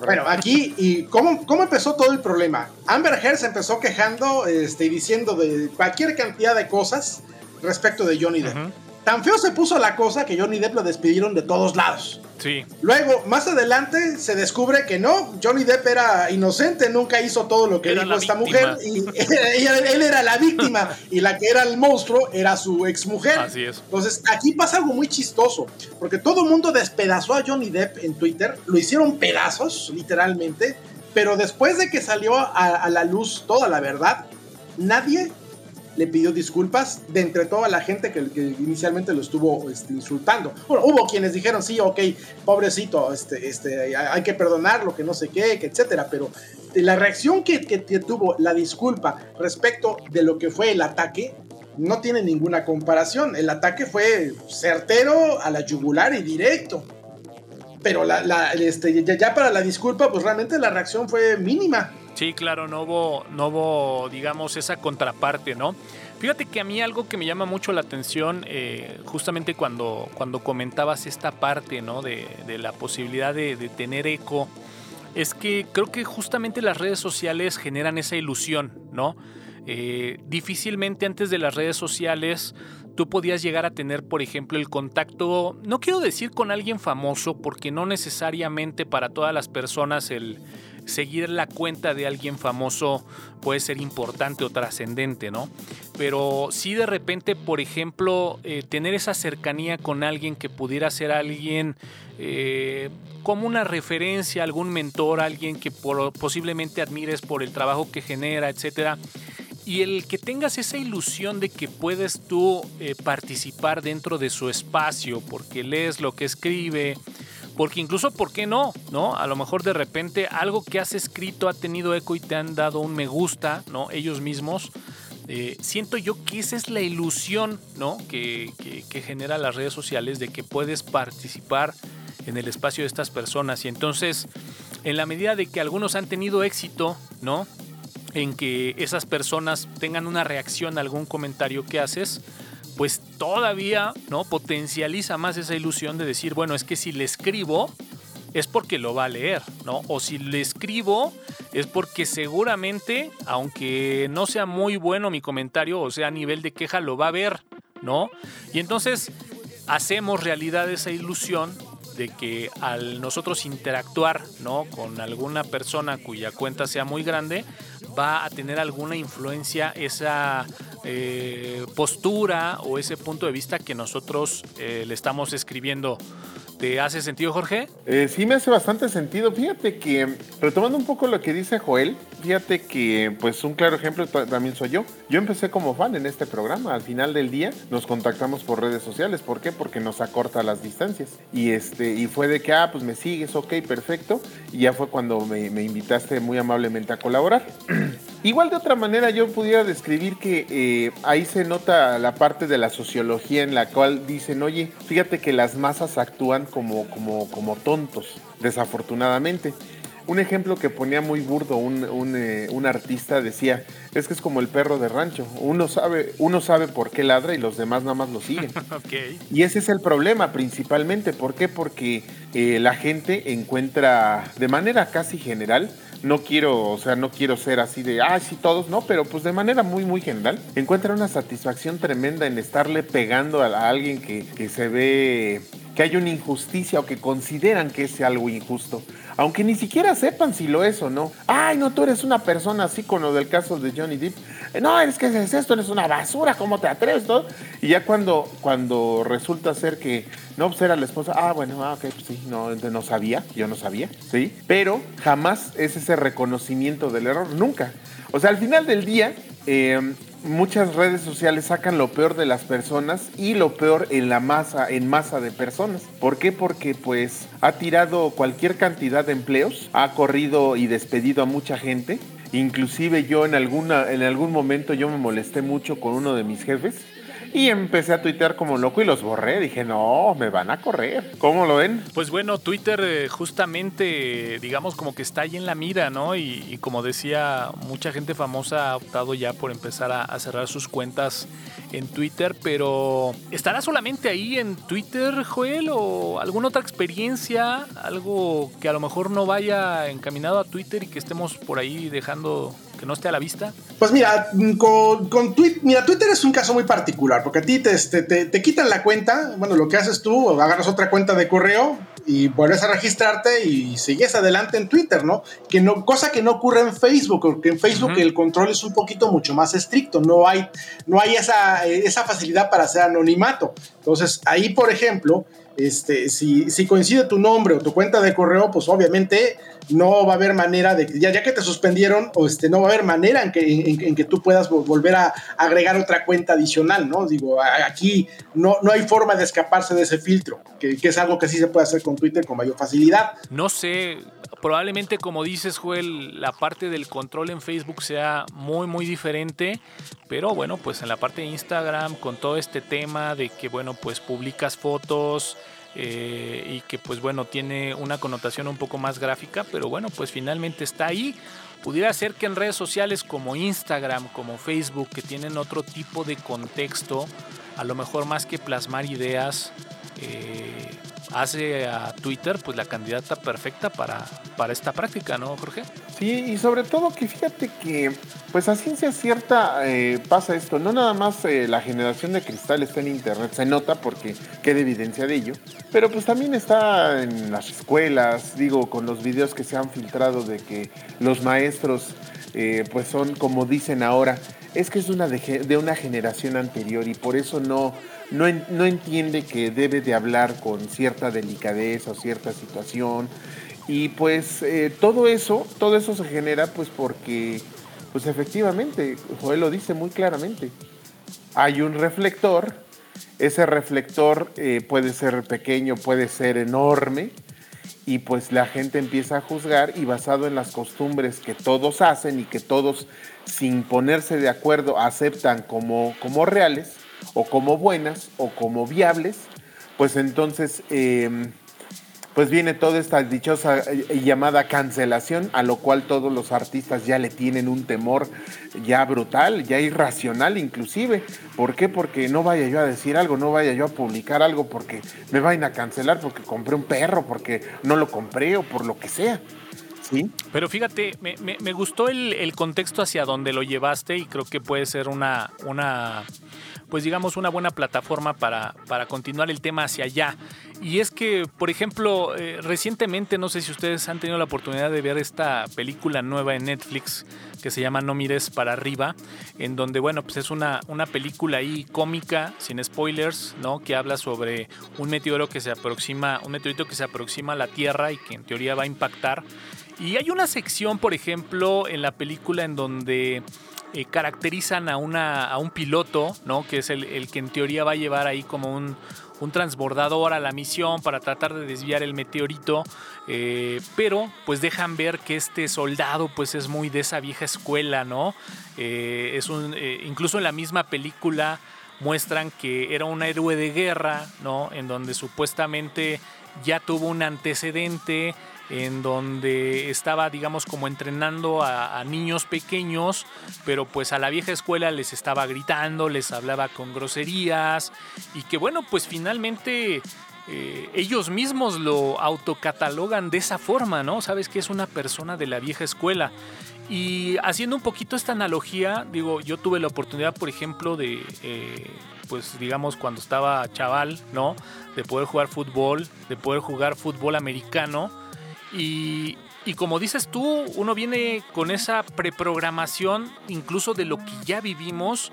Bueno, aquí, ¿y cómo, cómo empezó todo el problema? Amber Heard se empezó quejando este, y diciendo de cualquier cantidad de cosas respecto de Johnny Depp. Tan feo se puso la cosa que Johnny Depp lo despidieron de todos lados. Sí. Luego, más adelante, se descubre que no, Johnny Depp era inocente, nunca hizo todo lo que dijo esta mujer. Y él era la víctima y la que era el monstruo era su exmujer. Así es. Entonces, aquí pasa algo muy chistoso, porque todo el mundo despedazó a Johnny Depp en Twitter, lo hicieron pedazos, literalmente, pero después de que salió a la luz toda la verdad, nadie le pidió disculpas de entre toda la gente que, inicialmente lo estuvo este, insultando. Bueno, hubo quienes dijeron, sí, ok, pobrecito, este, este, hay que perdonarlo, que no sé qué, que etcétera, pero la reacción que, tuvo la disculpa respecto de lo que fue el ataque no tiene ninguna comparación. El ataque fue certero a la yugular y directo. Pero este, ya para la disculpa, pues realmente la reacción fue mínima. Sí, claro, no hubo, no hubo, digamos, esa contraparte, ¿no? Fíjate que a mí algo que me llama mucho la atención, eh, justamente cuando, cuando comentabas esta parte, ¿no? De, la posibilidad de, tener eco, es que creo que justamente las redes sociales generan esa ilusión, ¿no? Eh, difícilmente antes de las redes sociales tú podías llegar a tener, por ejemplo, el contacto, no quiero decir con alguien famoso, porque no necesariamente para todas las personas el, seguir la cuenta de alguien famoso puede ser importante o trascendente, ¿no? Pero si de repente, por ejemplo, eh, tener esa cercanía con alguien que pudiera ser alguien eh, como una referencia, algún mentor, alguien que posiblemente admires por el trabajo que genera, etcétera. Y el que tengas esa ilusión de que puedes tú eh, participar dentro de su espacio, porque lees lo que escribe, porque incluso, ¿por qué no? ¿No? A lo mejor de repente algo que has escrito ha tenido eco y te han dado un me gusta, ¿no? Ellos mismos. Eh, siento yo que esa es la ilusión, ¿no? Que, que, genera las redes sociales de que puedes participar en el espacio de estas personas. Y entonces, en la medida de que algunos han tenido éxito, ¿no? En que esas personas tengan una reacción a algún comentario que haces, pues todavía no potencializa más esa ilusión de decir, bueno, es que si le escribo es porque lo va a leer, ¿no? O si le escribo es porque seguramente, aunque no sea muy bueno mi comentario, o sea, a nivel de queja, lo va a ver, ¿no? Y entonces hacemos realidad esa ilusión de que al nosotros interactuar ¿no? con alguna persona cuya cuenta sea muy grande, va a tener alguna influencia esa eh, postura o ese punto de vista que nosotros eh, le estamos escribiendo. ¿Te hace sentido, Jorge? Eh, sí, me hace bastante sentido. Fíjate que, retomando un poco lo que dice Joel, fíjate que, pues, un claro ejemplo también soy yo. Yo empecé como fan en este programa. Al final del día nos contactamos por redes sociales. ¿Por qué? Porque nos acorta las distancias. Y, este, y fue de que, ah, pues me sigues, ok, perfecto. Y ya fue cuando me, me invitaste muy amablemente a colaborar. Igual de otra manera yo pudiera describir que eh, ahí se nota la parte de la sociología en la cual dicen, oye, fíjate que las masas actúan como, como, como tontos, desafortunadamente. Un ejemplo que ponía muy burdo un, un, eh, un, artista decía, es que es como el perro de rancho, uno sabe, uno sabe por qué ladra y los demás nada más lo siguen. Y ese es el problema principalmente, ¿por qué? Porque eh, la gente encuentra de manera casi general no quiero, o sea, no quiero ser así de, ah, sí, todos, no, pero pues de manera muy, muy general, encuentra una satisfacción tremenda en estarle pegando a, alguien que, que se ve que hay una injusticia o que consideran que es algo injusto, aunque ni siquiera sepan si lo es o no. Ay, no, tú eres una persona así con lo del caso de Johnny Depp. No, eres que es esto, eres una basura, ¿cómo te atreves? Todo? Y ya cuando, cuando resulta ser que no, pues era la esposa, ah, bueno, ah, ok, pues sí, no, no sabía, yo no sabía, ¿sí? Pero jamás es ese reconocimiento del error, nunca. O sea, al final del día, eh, muchas redes sociales sacan lo peor de las personas y lo peor en la masa, en masa de personas. ¿Por qué? Porque pues ha tirado cualquier cantidad de empleos, ha corrido y despedido a mucha gente. Inclusive yo en alguna, en algún momento yo me molesté mucho con uno de mis jefes y empecé a tuitear como loco y los borré. Dije, no, me van a correr. ¿Cómo lo ven? Pues bueno, Twitter eh, justamente, digamos, como que está ahí en la mira, ¿no? Y, como decía, mucha gente famosa ha optado ya por empezar a, cerrar sus cuentas en Twitter, pero ¿estará solamente ahí en Twitter, Joel? ¿O alguna otra experiencia? Algo que a lo mejor no vaya encaminado a Twitter y que estemos por ahí dejando que no esté a la vista? Pues mira, con, con Twitter, mira, Twitter es un caso muy particular, porque a ti este, te, te, quitan la cuenta, bueno, lo que haces tú, agarras otra cuenta de correo y vuelves a registrarte y sigues adelante en Twitter, ¿no? Que no cosa que no ocurre en Facebook, porque en Facebook el control es un poquito mucho más estricto, no hay, no hay esa, esa facilidad para hacer anonimato. Entonces, ahí, por ejemplo, este, si, si coincide tu nombre o tu cuenta de correo, pues obviamente no va a haber manera de ya, ya que te suspendieron, o este, no va a haber manera en que, en, que tú puedas volver a agregar otra cuenta adicional, ¿no? Digo, aquí no, no hay forma de escaparse de ese filtro, que, que es algo que sí se puede hacer con Twitter con mayor facilidad. No sé, probablemente como dices, Joel, la parte del control en Facebook sea muy, muy diferente, pero bueno, pues en la parte de Instagram, con todo este tema de que, bueno, pues publicas fotos, eh, y que pues bueno tiene una connotación un poco más gráfica, pero bueno pues finalmente está ahí. Pudiera ser que en redes sociales como Instagram, como Facebook, que tienen otro tipo de contexto, a lo mejor más que plasmar ideas, hace a Twitter pues la candidata perfecta para, para esta práctica, ¿no, Jorge? Sí, y sobre todo que fíjate que pues a ciencia cierta eh, pasa esto, no nada más eh, la generación de cristal está en internet, se nota porque queda evidencia de ello, pero pues también está en las escuelas, digo, con los videos que se han filtrado de que los maestros eh, pues son como dicen ahora, es que es una de, una generación anterior y por eso no, no, entiende que debe de hablar con cierta delicadeza o cierta situación. Y pues eh, todo eso, todo eso se genera pues porque, pues efectivamente, Joel lo dice muy claramente, hay un reflector, ese reflector eh, puede ser pequeño, puede ser enorme, y pues la gente empieza a juzgar y basado en las costumbres que todos hacen y que todos sin ponerse de acuerdo aceptan como, como reales o como buenas o como viables, pues entonces em, pues viene toda esta dichosa eh, llamada cancelación, a lo cual todos los artistas ya le tienen un temor ya brutal, ya irracional inclusive. ¿Por qué? Porque no vaya yo a decir algo, no vaya yo a publicar algo porque me vayan a cancelar porque compré un perro, porque no lo compré o por lo que sea. ¿Sí? Pero fíjate, me, gustó el, el, contexto hacia donde lo llevaste y creo que puede ser una, una pues digamos, una buena plataforma para, para continuar el tema hacia allá. Y es que, por ejemplo, eh, recientemente, no sé si ustedes han tenido la oportunidad de ver esta película nueva en Netflix que se llama No mires para arriba, en donde, bueno, pues es una, una película ahí cómica, sin spoilers, ¿no? Que habla sobre un meteoro que se aproxima, un meteorito que se aproxima a la Tierra y que en teoría va a impactar. Y hay una sección, por ejemplo, en la película en donde eh, caracterizan a, una, a un piloto, ¿no? Que es el, que en teoría va a llevar ahí como un, transbordador a la misión para tratar de desviar el meteorito, eh, pero pues dejan ver que este soldado pues es muy de esa vieja escuela, ¿no? Eh, es un, incluso en la misma película muestran que era un héroe de guerra, ¿no? En donde supuestamente ya tuvo un antecedente en donde estaba, digamos, como entrenando a, niños pequeños, pero pues a la vieja escuela les estaba gritando, les hablaba con groserías y que bueno, pues finalmente eh, ellos mismos lo autocatalogan de esa forma, ¿no? Sabes que es una persona de la vieja escuela. Y haciendo un poquito esta analogía, digo, yo tuve la oportunidad, por ejemplo, de, eh, pues digamos, cuando estaba chaval, ¿no? De poder jugar fútbol, de poder jugar fútbol americano y, como dices tú, uno viene con esa preprogramación incluso de lo que ya vivimos.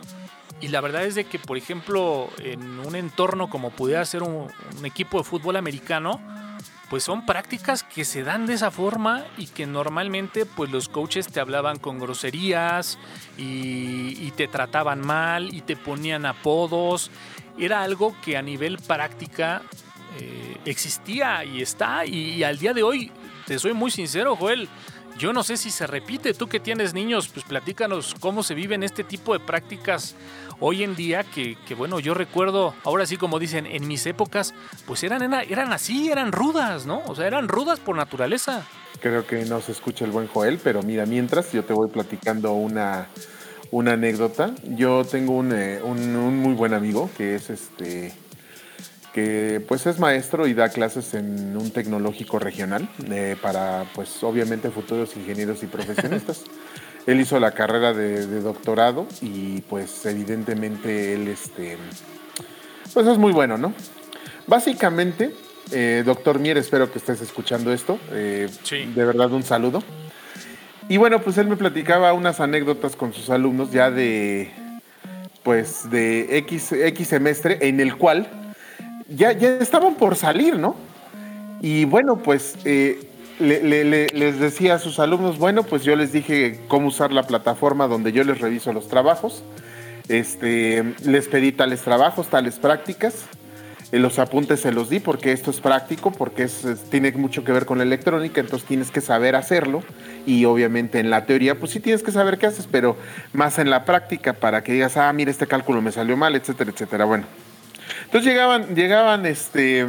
Y la verdad es de que, por ejemplo, en un entorno como pudiera ser un, equipo de fútbol americano, pues son prácticas que se dan de esa forma y que normalmente pues los coaches te hablaban con groserías y, te trataban mal y te ponían apodos. Era algo que a nivel práctica eh, existía y está y, al día de hoy te soy muy sincero, Joel. Yo no sé si se repite. Tú que tienes niños, pues platícanos cómo se viven este tipo de prácticas hoy en día. Que, bueno, yo recuerdo, ahora sí como dicen, en mis épocas, pues eran, eran así, eran rudas, ¿no? O sea, eran rudas por naturaleza. Creo que no se escucha el buen Joel, pero mira, mientras yo te voy platicando una, una anécdota. Yo tengo un, eh, un muy buen amigo que es este que pues es maestro y da clases en un tecnológico regional eh, para pues obviamente futuros ingenieros y profesionistas. él hizo la carrera de, doctorado y pues evidentemente él este pues es muy bueno, ¿no? Básicamente, eh, doctor Mier, espero que estés escuchando esto. Eh, de verdad un saludo. Y bueno, pues él me platicaba unas anécdotas con sus alumnos ya de pues de X, X semestre en el cual ya, ya estaban por salir, ¿no? Y bueno, pues eh, les decía a sus alumnos, bueno, pues yo les dije cómo usar la plataforma donde yo les reviso los trabajos. Este, les pedí tales trabajos, tales prácticas. Eh, los apuntes se los di porque esto es práctico, porque tiene mucho que ver con la electrónica, entonces tienes que saber hacerlo y obviamente en la teoría pues sí tienes que saber qué haces, pero más en la práctica para que digas, ah, mira, este cálculo me salió mal, etcétera, etcétera. Bueno, entonces llegaban, llegaban, este,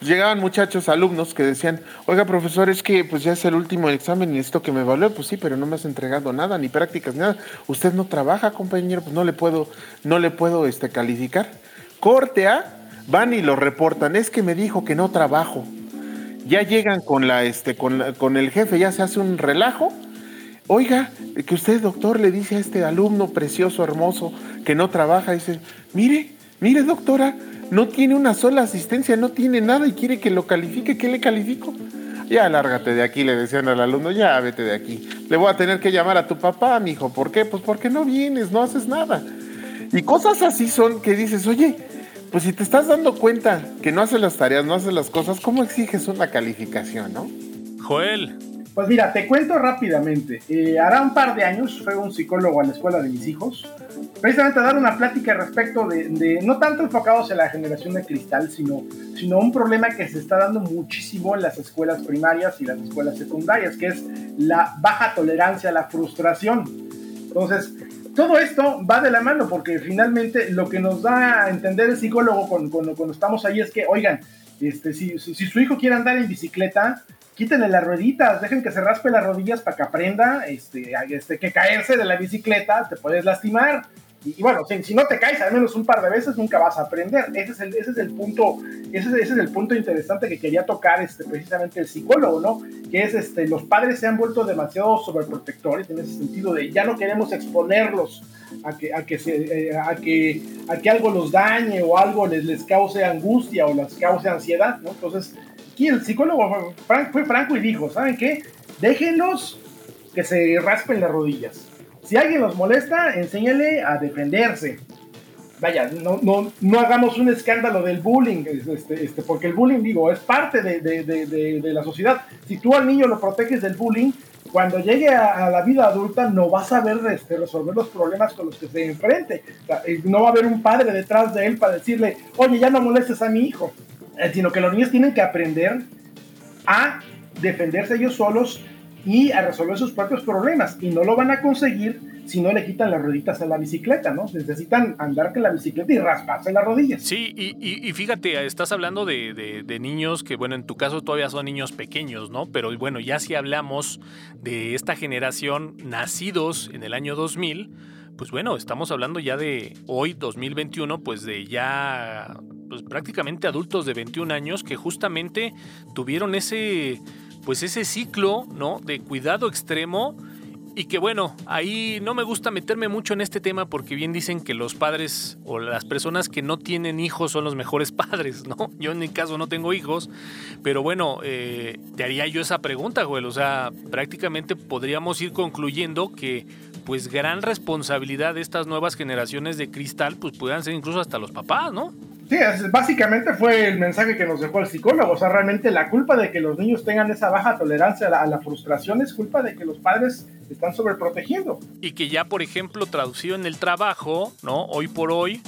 llegaban muchachos, alumnos que decían, oiga profesor, es que pues ya es el último examen y esto que me valió, pues sí, pero no me has entregado nada, ni prácticas, nada. Usted no trabaja, compañero, pues no le puedo, no le puedo este, calificar. Corte a van y lo reportan, es que me dijo que no trabajo. Ya llegan con la este con, con el jefe, ya se hace un relajo. Oiga, que usted doctor le dice a este alumno precioso, hermoso, que no trabaja, dice, "Mire, mire doctora, no tiene una sola asistencia, no tiene nada y quiere que lo califique, ¿qué le califico?" Ya lárgate de aquí, le decían al alumno, ya vete de aquí. Le voy a tener que llamar a tu papá, mi hijo. ¿Por qué? Pues porque no vienes, no haces nada. Y cosas así son que dices, oye, pues si te estás dando cuenta que no haces las tareas, no haces las cosas, ¿cómo exiges una calificación, no? Joel. Pues mira, te cuento rápidamente. Eh, hará un par de años fue un psicólogo a la escuela de mis hijos, precisamente a dar una plática respecto de, no tanto enfocados en la generación de cristal, sino, sino un problema que se está dando muchísimo en las escuelas primarias y las escuelas secundarias, que es la baja tolerancia a la frustración. Entonces, todo esto va de la mano porque finalmente lo que nos da a entender el psicólogo cuando, cuando, estamos ahí es que, oigan, este, si, si, su hijo quiere andar en bicicleta, quítenle las rueditas, dejen que se raspe las rodillas para que aprenda este, este, que caerse de la bicicleta te puedes lastimar. Y, bueno, si, no te caes al menos un par de veces, nunca vas a aprender. Ese es el, ese es el punto, ese, ese, es el punto interesante que quería tocar este, precisamente el psicólogo, ¿no? Que es, este, los padres se han vuelto demasiado sobreprotectores en ese sentido de ya no queremos exponerlos a que, a que, se, eh, a que, a que algo los dañe o algo les, les cause angustia o les cause ansiedad, ¿no? Entonces, aquí el psicólogo fue franco y dijo, ¿saben qué? Déjenlos que se raspen las rodillas si alguien los molesta, enséñale a defenderse. Vaya, no, no, no hagamos un escándalo del bullying, este, este, porque el bullying, digo, es parte de, de, de, de, la sociedad. Si tú al niño lo proteges del bullying, cuando llegue a, la vida adulta no va a saber este, resolver los problemas con los que se enfrente. no va a haber un padre detrás de él para decirle, oye, ya no molestes a mi hijo. Eh, sino que los niños tienen que aprender a defenderse ellos solos y a resolver sus propios problemas. Y no lo van a conseguir si no le quitan las rueditas a la bicicleta, ¿no? Necesitan andar con la bicicleta y rasparse las rodillas. Sí, y, y, fíjate, estás hablando de, de, niños que, bueno, en tu caso todavía son niños pequeños, ¿no? Pero bueno, ya si hablamos de esta generación nacidos en el año 2000, pues bueno, estamos hablando ya de hoy, 2021, pues de ya pues prácticamente adultos de 21 años que justamente tuvieron ese pues ese ciclo, ¿no? De cuidado extremo y que bueno, ahí no me gusta meterme mucho en este tema porque bien dicen que los padres o las personas que no tienen hijos son los mejores padres, ¿no? Yo en mi caso no tengo hijos, pero bueno, eh, te haría yo esa pregunta, Joel. O sea, prácticamente podríamos ir concluyendo que pues gran responsabilidad de estas nuevas generaciones de cristal pues puedan ser incluso hasta los papás, ¿no? Sí, básicamente fue el mensaje que nos dejó el psicólogo. O sea, realmente la culpa de que los niños tengan esa baja tolerancia a la, frustración es culpa de que los padres están sobreprotegiendo. Y que ya, por ejemplo, traducido en el trabajo, ¿no? Hoy por hoy,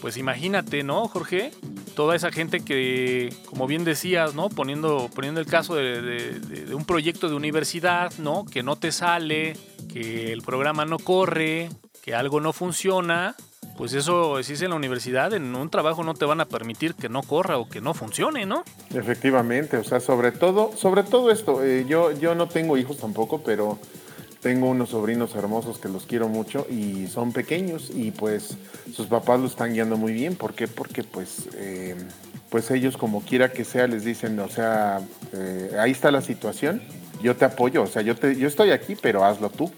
pues imagínate, ¿no, Jorge? Toda esa gente que, como bien decías, ¿no? Poniendo, poniendo el caso de un proyecto de universidad, ¿no? Que no te sale, que el programa no corre, que algo no funciona, pues eso es en la universidad, en un trabajo no te van a permitir que no corra o que no funcione, ¿no? Efectivamente, o sea, sobre todo, sobre todo esto, eh, yo, yo no tengo hijos tampoco, pero tengo unos sobrinos hermosos que los quiero mucho y son pequeños y pues sus papás lo están guiando muy bien. ¿Por qué? Porque pues, eh, pues ellos como quiera que sea les dicen, o sea, eh, ahí está la situación, yo te apoyo, o sea, yo, te, yo estoy aquí, pero hazlo tú.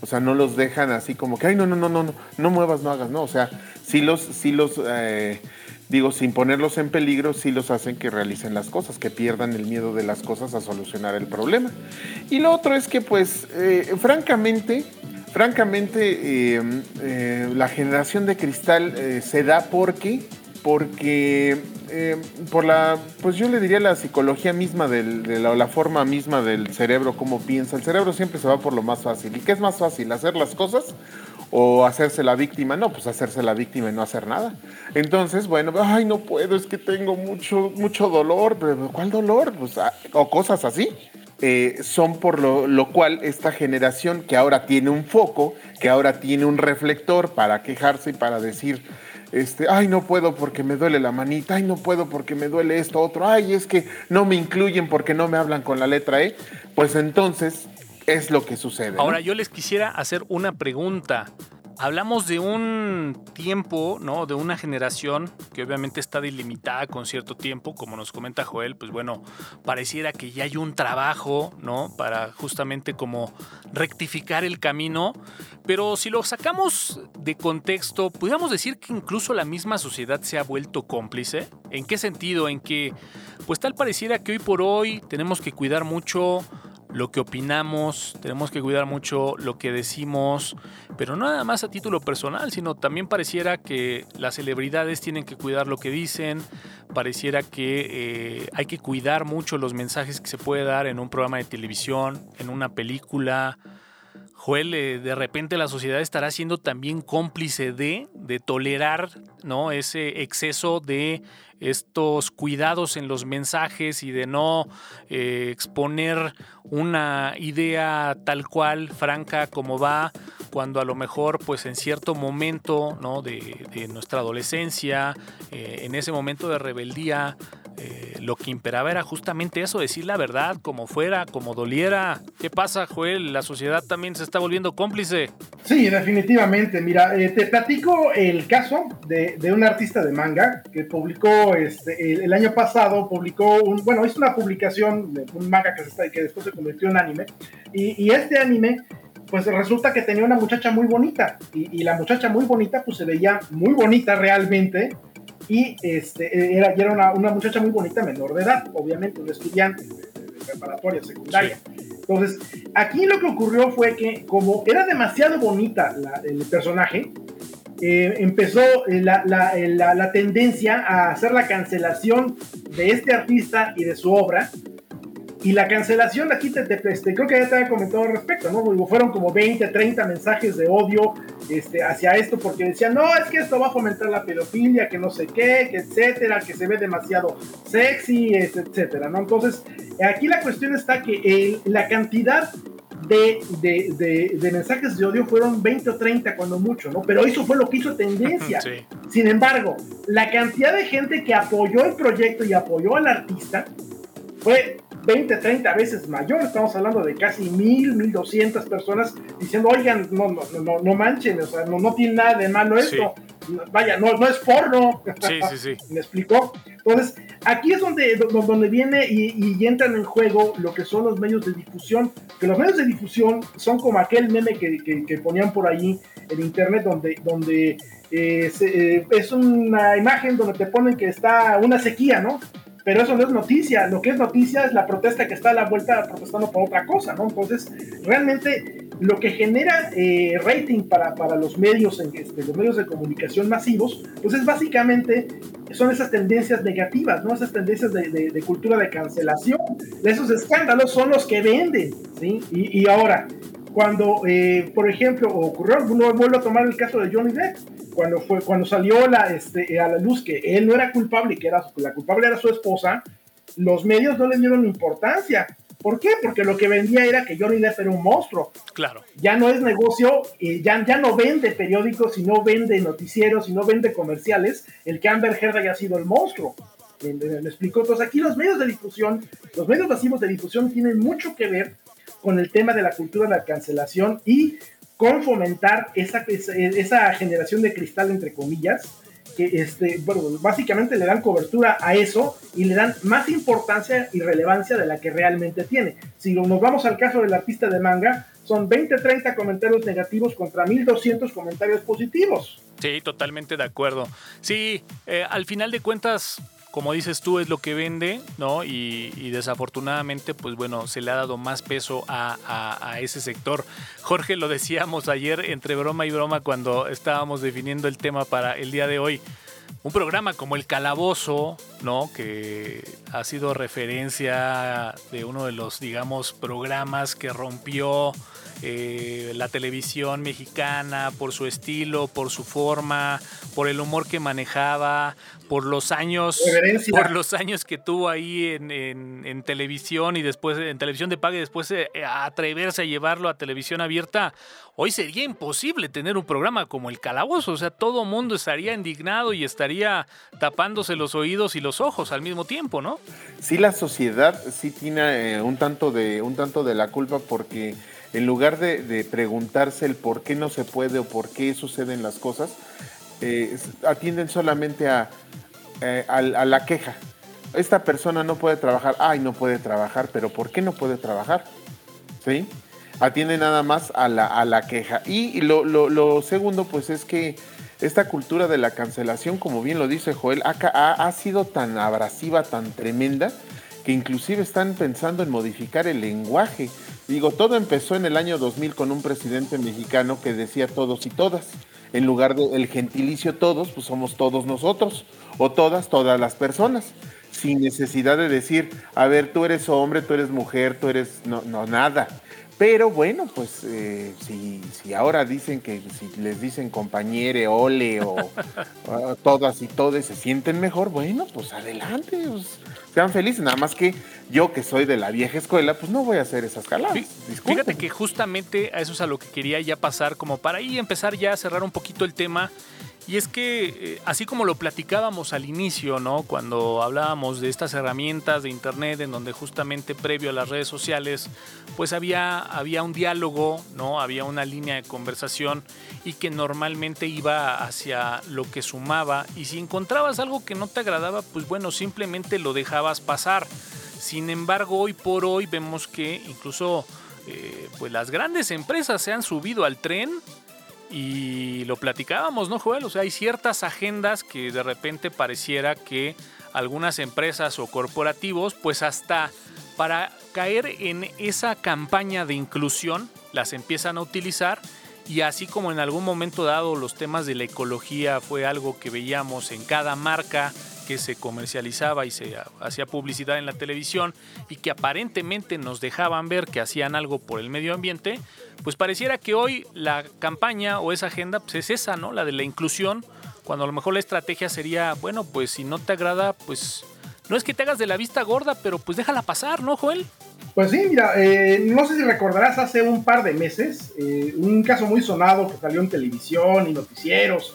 O sea, no los dejan así como que, ay, no, no, no, no, no, no muevas, no hagas, no. O sea, sí los, sí los, eh, digo, sin ponerlos en peligro, sí los hacen que realicen las cosas, que pierdan el miedo de las cosas a solucionar el problema. Y lo otro es que, pues, eh, francamente, francamente, eh, la generación de cristal se da porque porque eh, por la, pues yo le diría la psicología misma del, de la, forma misma del cerebro, cómo piensa. El cerebro siempre se va por lo más fácil. ¿Y qué es más fácil? ¿Hacer las cosas o hacerse la víctima? No, pues hacerse la víctima y no hacer nada. Entonces, bueno, ay, no puedo, es que tengo mucho, mucho dolor. Pero, ¿Cuál dolor? Pues, ah, o cosas así. Eh, son por lo, lo, cual esta generación que ahora tiene un foco, que ahora tiene un reflector para quejarse y para decir este, ay, no puedo porque me duele la manita, ay, no puedo porque me duele esto, otro, ay, es que no me incluyen porque no me hablan con la letra E, pues entonces es lo que sucede. Ahora, yo les quisiera hacer una pregunta. Hablamos de un tiempo, ¿no? De una generación que obviamente está delimitada con cierto tiempo, como nos comenta Joel, pues bueno, pareciera que ya hay un trabajo, ¿no? Para justamente como rectificar el camino, pero si lo sacamos de contexto, podríamos decir que incluso la misma sociedad se ha vuelto cómplice. ¿En qué sentido? En que, pues tal pareciera que hoy por hoy tenemos que cuidar mucho lo que opinamos, tenemos que cuidar mucho lo que decimos, pero no nada más a título personal, sino también pareciera que las celebridades tienen que cuidar lo que dicen, pareciera que eh, hay que cuidar mucho los mensajes que se puede dar en un programa de televisión, en una película. Joel, eh, de repente la sociedad estará siendo también cómplice de, tolerar ese exceso de estos cuidados en los mensajes y de no eh, exponer una idea tal cual, franca como va, cuando a lo mejor pues en cierto momento ¿no? de, nuestra adolescencia, eh, en ese momento de rebeldía, eh, lo que imperaba era justamente eso, decir la verdad, como fuera, como doliera. ¿Qué pasa, Joel? La sociedad también se está volviendo cómplice. Sí, definitivamente. Mira, te platico el caso de, de, un artista de manga que publicó este, el, año pasado publicó un, bueno, hizo una publicación de un manga que, que después se convirtió en anime, y, este anime, pues resulta que tenía una muchacha muy bonita, y, la muchacha muy bonita, pues se veía muy bonita realmente, y este, era, era una, una, muchacha muy bonita menor de edad, obviamente, un estudiante de, preparatoria, secundaria. Entonces, aquí lo que ocurrió fue que como era demasiado bonita el personaje, eh, empezó eh, la, la, eh, la, la, tendencia a hacer la cancelación de este artista y de su obra. Y la cancelación, aquí te, este, creo que ya te había comentado al respecto, ¿no? Fueron como 20, 30 mensajes de odio este, hacia esto porque decían, no, es que esto va a fomentar la pedofilia, que no sé qué, que etcétera, que se ve demasiado sexy, etcétera, ¿no? Entonces, aquí la cuestión está que la cantidad de, mensajes de odio fueron 20 o 30 cuando mucho, ¿no? Pero eso fue lo que hizo tendencia. Sin embargo, la cantidad de gente que apoyó el proyecto y apoyó al artista fue 20, 30 veces mayor. Estamos hablando de casi 1000, 1200 personas diciendo, oigan, no, no, no, no manchen, o sea, no, no tiene nada de malo esto. Vaya, no, no es porno. Sí, sí, sí. ¿Me explicó? Entonces, aquí es donde, donde viene y, entran en juego lo que son los medios de difusión. Que los medios de difusión son como aquel meme que, que, ponían por ahí en internet, donde, donde eh, eh, es una imagen donde te ponen que está una sequía, ¿no? Pero eso no es noticia. Lo que es noticia es la protesta que está a la vuelta protestando por otra cosa, ¿no? Entonces, realmente lo que genera eh, rating para, para, los medios, este, los medios de comunicación masivos, pues es básicamente, son esas tendencias negativas, ¿no? Esas tendencias de, de, cultura de cancelación. Esos escándalos son los que venden, ¿sí? Y, y ahora, cuando, eh, por ejemplo, ocurrió, uno vuelve a tomar el caso de Johnny Depp, cuando, fue, cuando salió la, este, a la luz que él no era culpable y que era, la culpable era su esposa, los medios no le dieron importancia. ¿Por qué? Porque lo que vendía era que Johnny Depp era un monstruo. Claro. Ya no es negocio, eh, ya, ya no vende periódicos, y no vende noticieros, y no vende comerciales, el que Amber Heard haya sido el monstruo. ¿Me, me, me explico? Entonces aquí los medios de difusión, los medios masivos de difusión tienen mucho que ver con el tema de la cultura de la cancelación y con fomentar esa, esa, generación de cristal, entre comillas, que este, básicamente le dan cobertura a eso y le dan más importancia y relevancia de la que realmente tiene. Si nos vamos al caso del artista de manga, son 20, 30 comentarios negativos contra 1200 comentarios positivos. Sí, totalmente de acuerdo. Sí, eh, al final de cuentas, como dices tú, es lo que vende, ¿no? Y, desafortunadamente, pues bueno, se le ha dado más peso a, ese sector. Jorge, lo decíamos ayer entre broma y broma cuando estábamos definiendo el tema para el día de hoy. Un programa como El Calabozo, ¿no? Que ha sido referencia de uno de los, digamos, programas que rompió eh, la televisión mexicana por su estilo, por su forma, por el humor que manejaba, por los años, por los años que tuvo ahí en, televisión y después en televisión de paga y después eh, atreverse a llevarlo a televisión abierta. Hoy sería imposible tener un programa como el Calabozo, o sea, todo mundo estaría indignado y estaría tapándose los oídos y los ojos al mismo tiempo, ¿no? Sí, la sociedad sí tiene eh, un tanto de un tanto de la culpa porque en lugar de, preguntarse el por qué no se puede o por qué suceden las cosas, eh, atienden solamente a, eh, a, la queja. Esta persona no puede trabajar, ay, no puede trabajar, pero ¿por qué no puede trabajar? ¿Sí? Atiende nada más a la, a la queja. Y lo, lo, segundo, pues es que esta cultura de la cancelación, como bien lo dice Joel, ha, ha, sido tan abrasiva, tan tremenda, que inclusive están pensando en modificar el lenguaje. Digo, todo empezó en el año 2000 con un presidente mexicano que decía todos y todas. En lugar del gentilicio todos, pues somos todos nosotros. O todas, todas las personas. Sin necesidad de decir, a ver, tú eres hombre, tú eres mujer, tú eres... No, no, nada. Pero bueno, pues eh, si, si, ahora dicen que si les dicen compañere, ole o todas y todos se sienten mejor, bueno, pues adelante, pues, sean felices. Nada más que yo que soy de la vieja escuela, pues no voy a hacer esas caladas. Fíjate que justamente a eso es a lo que quería ya pasar, como para ahí empezar ya a cerrar un poquito el tema y es que, eh, así como lo platicábamos al inicio, ¿no? Cuando hablábamos de estas herramientas de Internet, en donde justamente previo a las redes sociales, pues había, había un diálogo, ¿no? Había una línea de conversación y que normalmente iba hacia lo que sumaba. Y si encontrabas algo que no te agradaba, pues bueno, simplemente lo dejabas pasar. Sin embargo, hoy por hoy vemos que incluso eh, pues las grandes empresas se han subido al tren y lo platicábamos, ¿no, Joel? O sea, hay ciertas agendas que de repente pareciera que algunas empresas o corporativos, pues hasta para caer en esa campaña de inclusión, las empiezan a utilizar y así como en algún momento dado los temas de la ecología fue algo que veíamos en cada marca que se comercializaba y se hacía publicidad en la televisión y que aparentemente nos dejaban ver que hacían algo por el medio ambiente, pues pareciera que hoy la campaña o esa agenda pues es esa, ¿no? La de la inclusión, cuando a lo mejor la estrategia sería, bueno, pues si no te agrada, pues no es que te hagas de la vista gorda, pero pues déjala pasar, ¿no, Joel? Pues sí, mira, eh, no sé si recordarás hace un par de meses eh, un caso muy sonado que salió en televisión y noticieros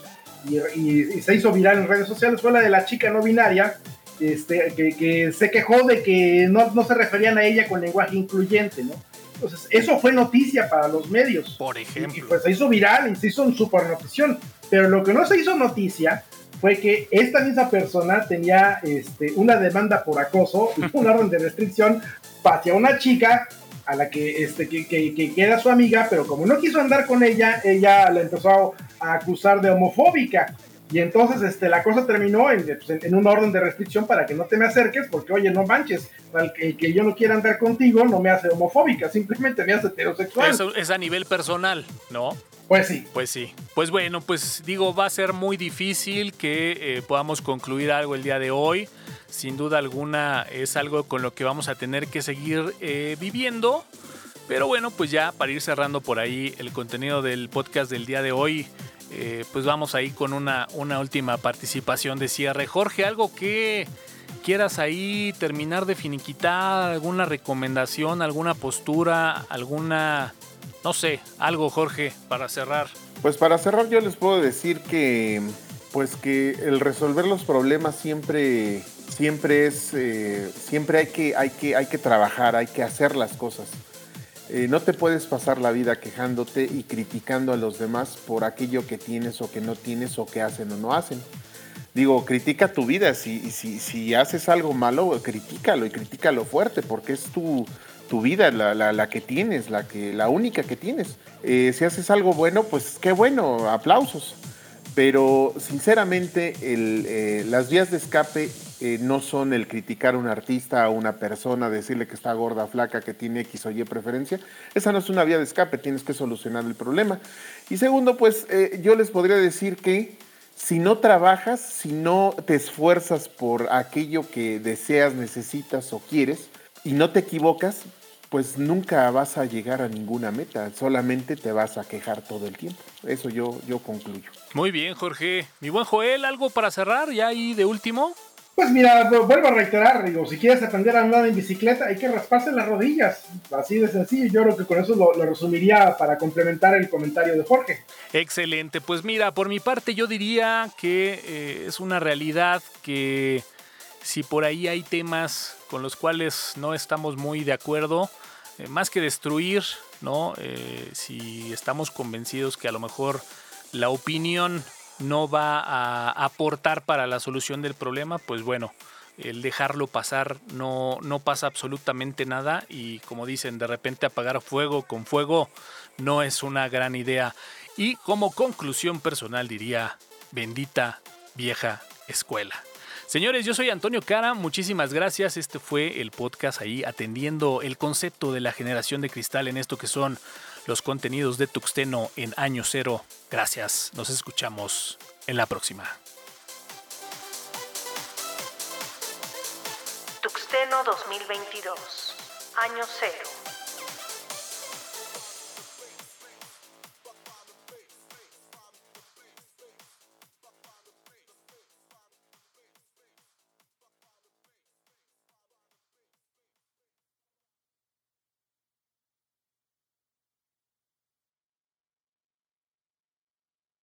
y, se hizo viral en redes sociales fue la de la chica no binaria este, que, se quejó de que no, no, se referían a ella con lenguaje incluyente, ¿no? Entonces, eso fue noticia para los medios. Por ejemplo. Y, pues se hizo viral y se hizo en super notición. Pero lo que no se hizo noticia fue que esta misma persona tenía este, una demanda por acoso, una orden de restricción hacia una chica a la que, este, que, que, era su amiga, pero como no quiso andar con ella, ella la empezó a acusar de homofóbica. Y entonces este, la cosa terminó en, pues, en, una orden de restricción para que no te me acerques, porque oye, no manches, el que, yo no quiera andar contigo no me hace homofóbica, simplemente me hace heterosexual. Eso es a nivel personal, ¿no? Pues sí. Pues sí. Pues bueno, pues digo, va a ser muy difícil que eh, podamos concluir algo el día de hoy. Sin duda alguna es algo con lo que vamos a tener que seguir eh, viviendo. Pero bueno, pues ya para ir cerrando por ahí el contenido del podcast del día de hoy, eh, pues vamos ahí con una, una última participación de cierre. Jorge, algo que quieras ahí terminar de finiquitar, alguna recomendación, alguna postura, alguna, no sé, algo Jorge, para cerrar. Pues para cerrar yo les puedo decir que, pues que el resolver los problemas siempre, siempre es, eh, siempre hay que, hay, que, hay que trabajar, hay que hacer las cosas. Eh, no te puedes pasar la vida quejándote y criticando a los demás por aquello que tienes o que no tienes o que hacen o no hacen. Digo, critica tu vida. Si, si, si haces algo malo, critícalo y critícalo fuerte porque es tu, tu vida, la, la, que tienes, la, que, la única que tienes. Eh, si haces algo bueno, pues qué bueno, aplausos. Pero sinceramente, eh, las vías de escape eh, no son el criticar a un artista, a una persona, decirle que está gorda, flaca, que tiene X o Y preferencia. Esa no es una vía de escape, tienes que solucionar el problema. Y segundo, pues eh, yo les podría decir que si no trabajas, si no te esfuerzas por aquello que deseas, necesitas o quieres, y no te equivocas, pues nunca vas a llegar a ninguna meta, solamente te vas a quejar todo el tiempo. Eso yo, yo concluyo. Muy bien, Jorge. Mi buen Joel, ¿algo para cerrar ya ahí de último? Pues mira, vuelvo a reiterar, digo, si quieres aprender a andar en bicicleta hay que rasparse las rodillas, así de sencillo, yo creo que con eso lo, resumiría para complementar el comentario de Jorge. Excelente, pues mira, por mi parte yo diría que eh, es una realidad que si por ahí hay temas con los cuales no estamos muy de acuerdo, eh, más que destruir, ¿no? Eh, si estamos convencidos que a lo mejor la opinión no va a aportar para la solución del problema, pues bueno, el dejarlo pasar no, no pasa absolutamente nada y como dicen, de repente apagar fuego con fuego no es una gran idea. Y como conclusión personal diría, bendita vieja escuela. Señores, yo soy Antonio Cara, muchísimas gracias. Este fue el podcast ahí atendiendo el concepto de la generación de cristal en esto que son los contenidos de Tuxteno en año cero. Gracias, nos escuchamos en la próxima. Tuxteno 2022, año cero.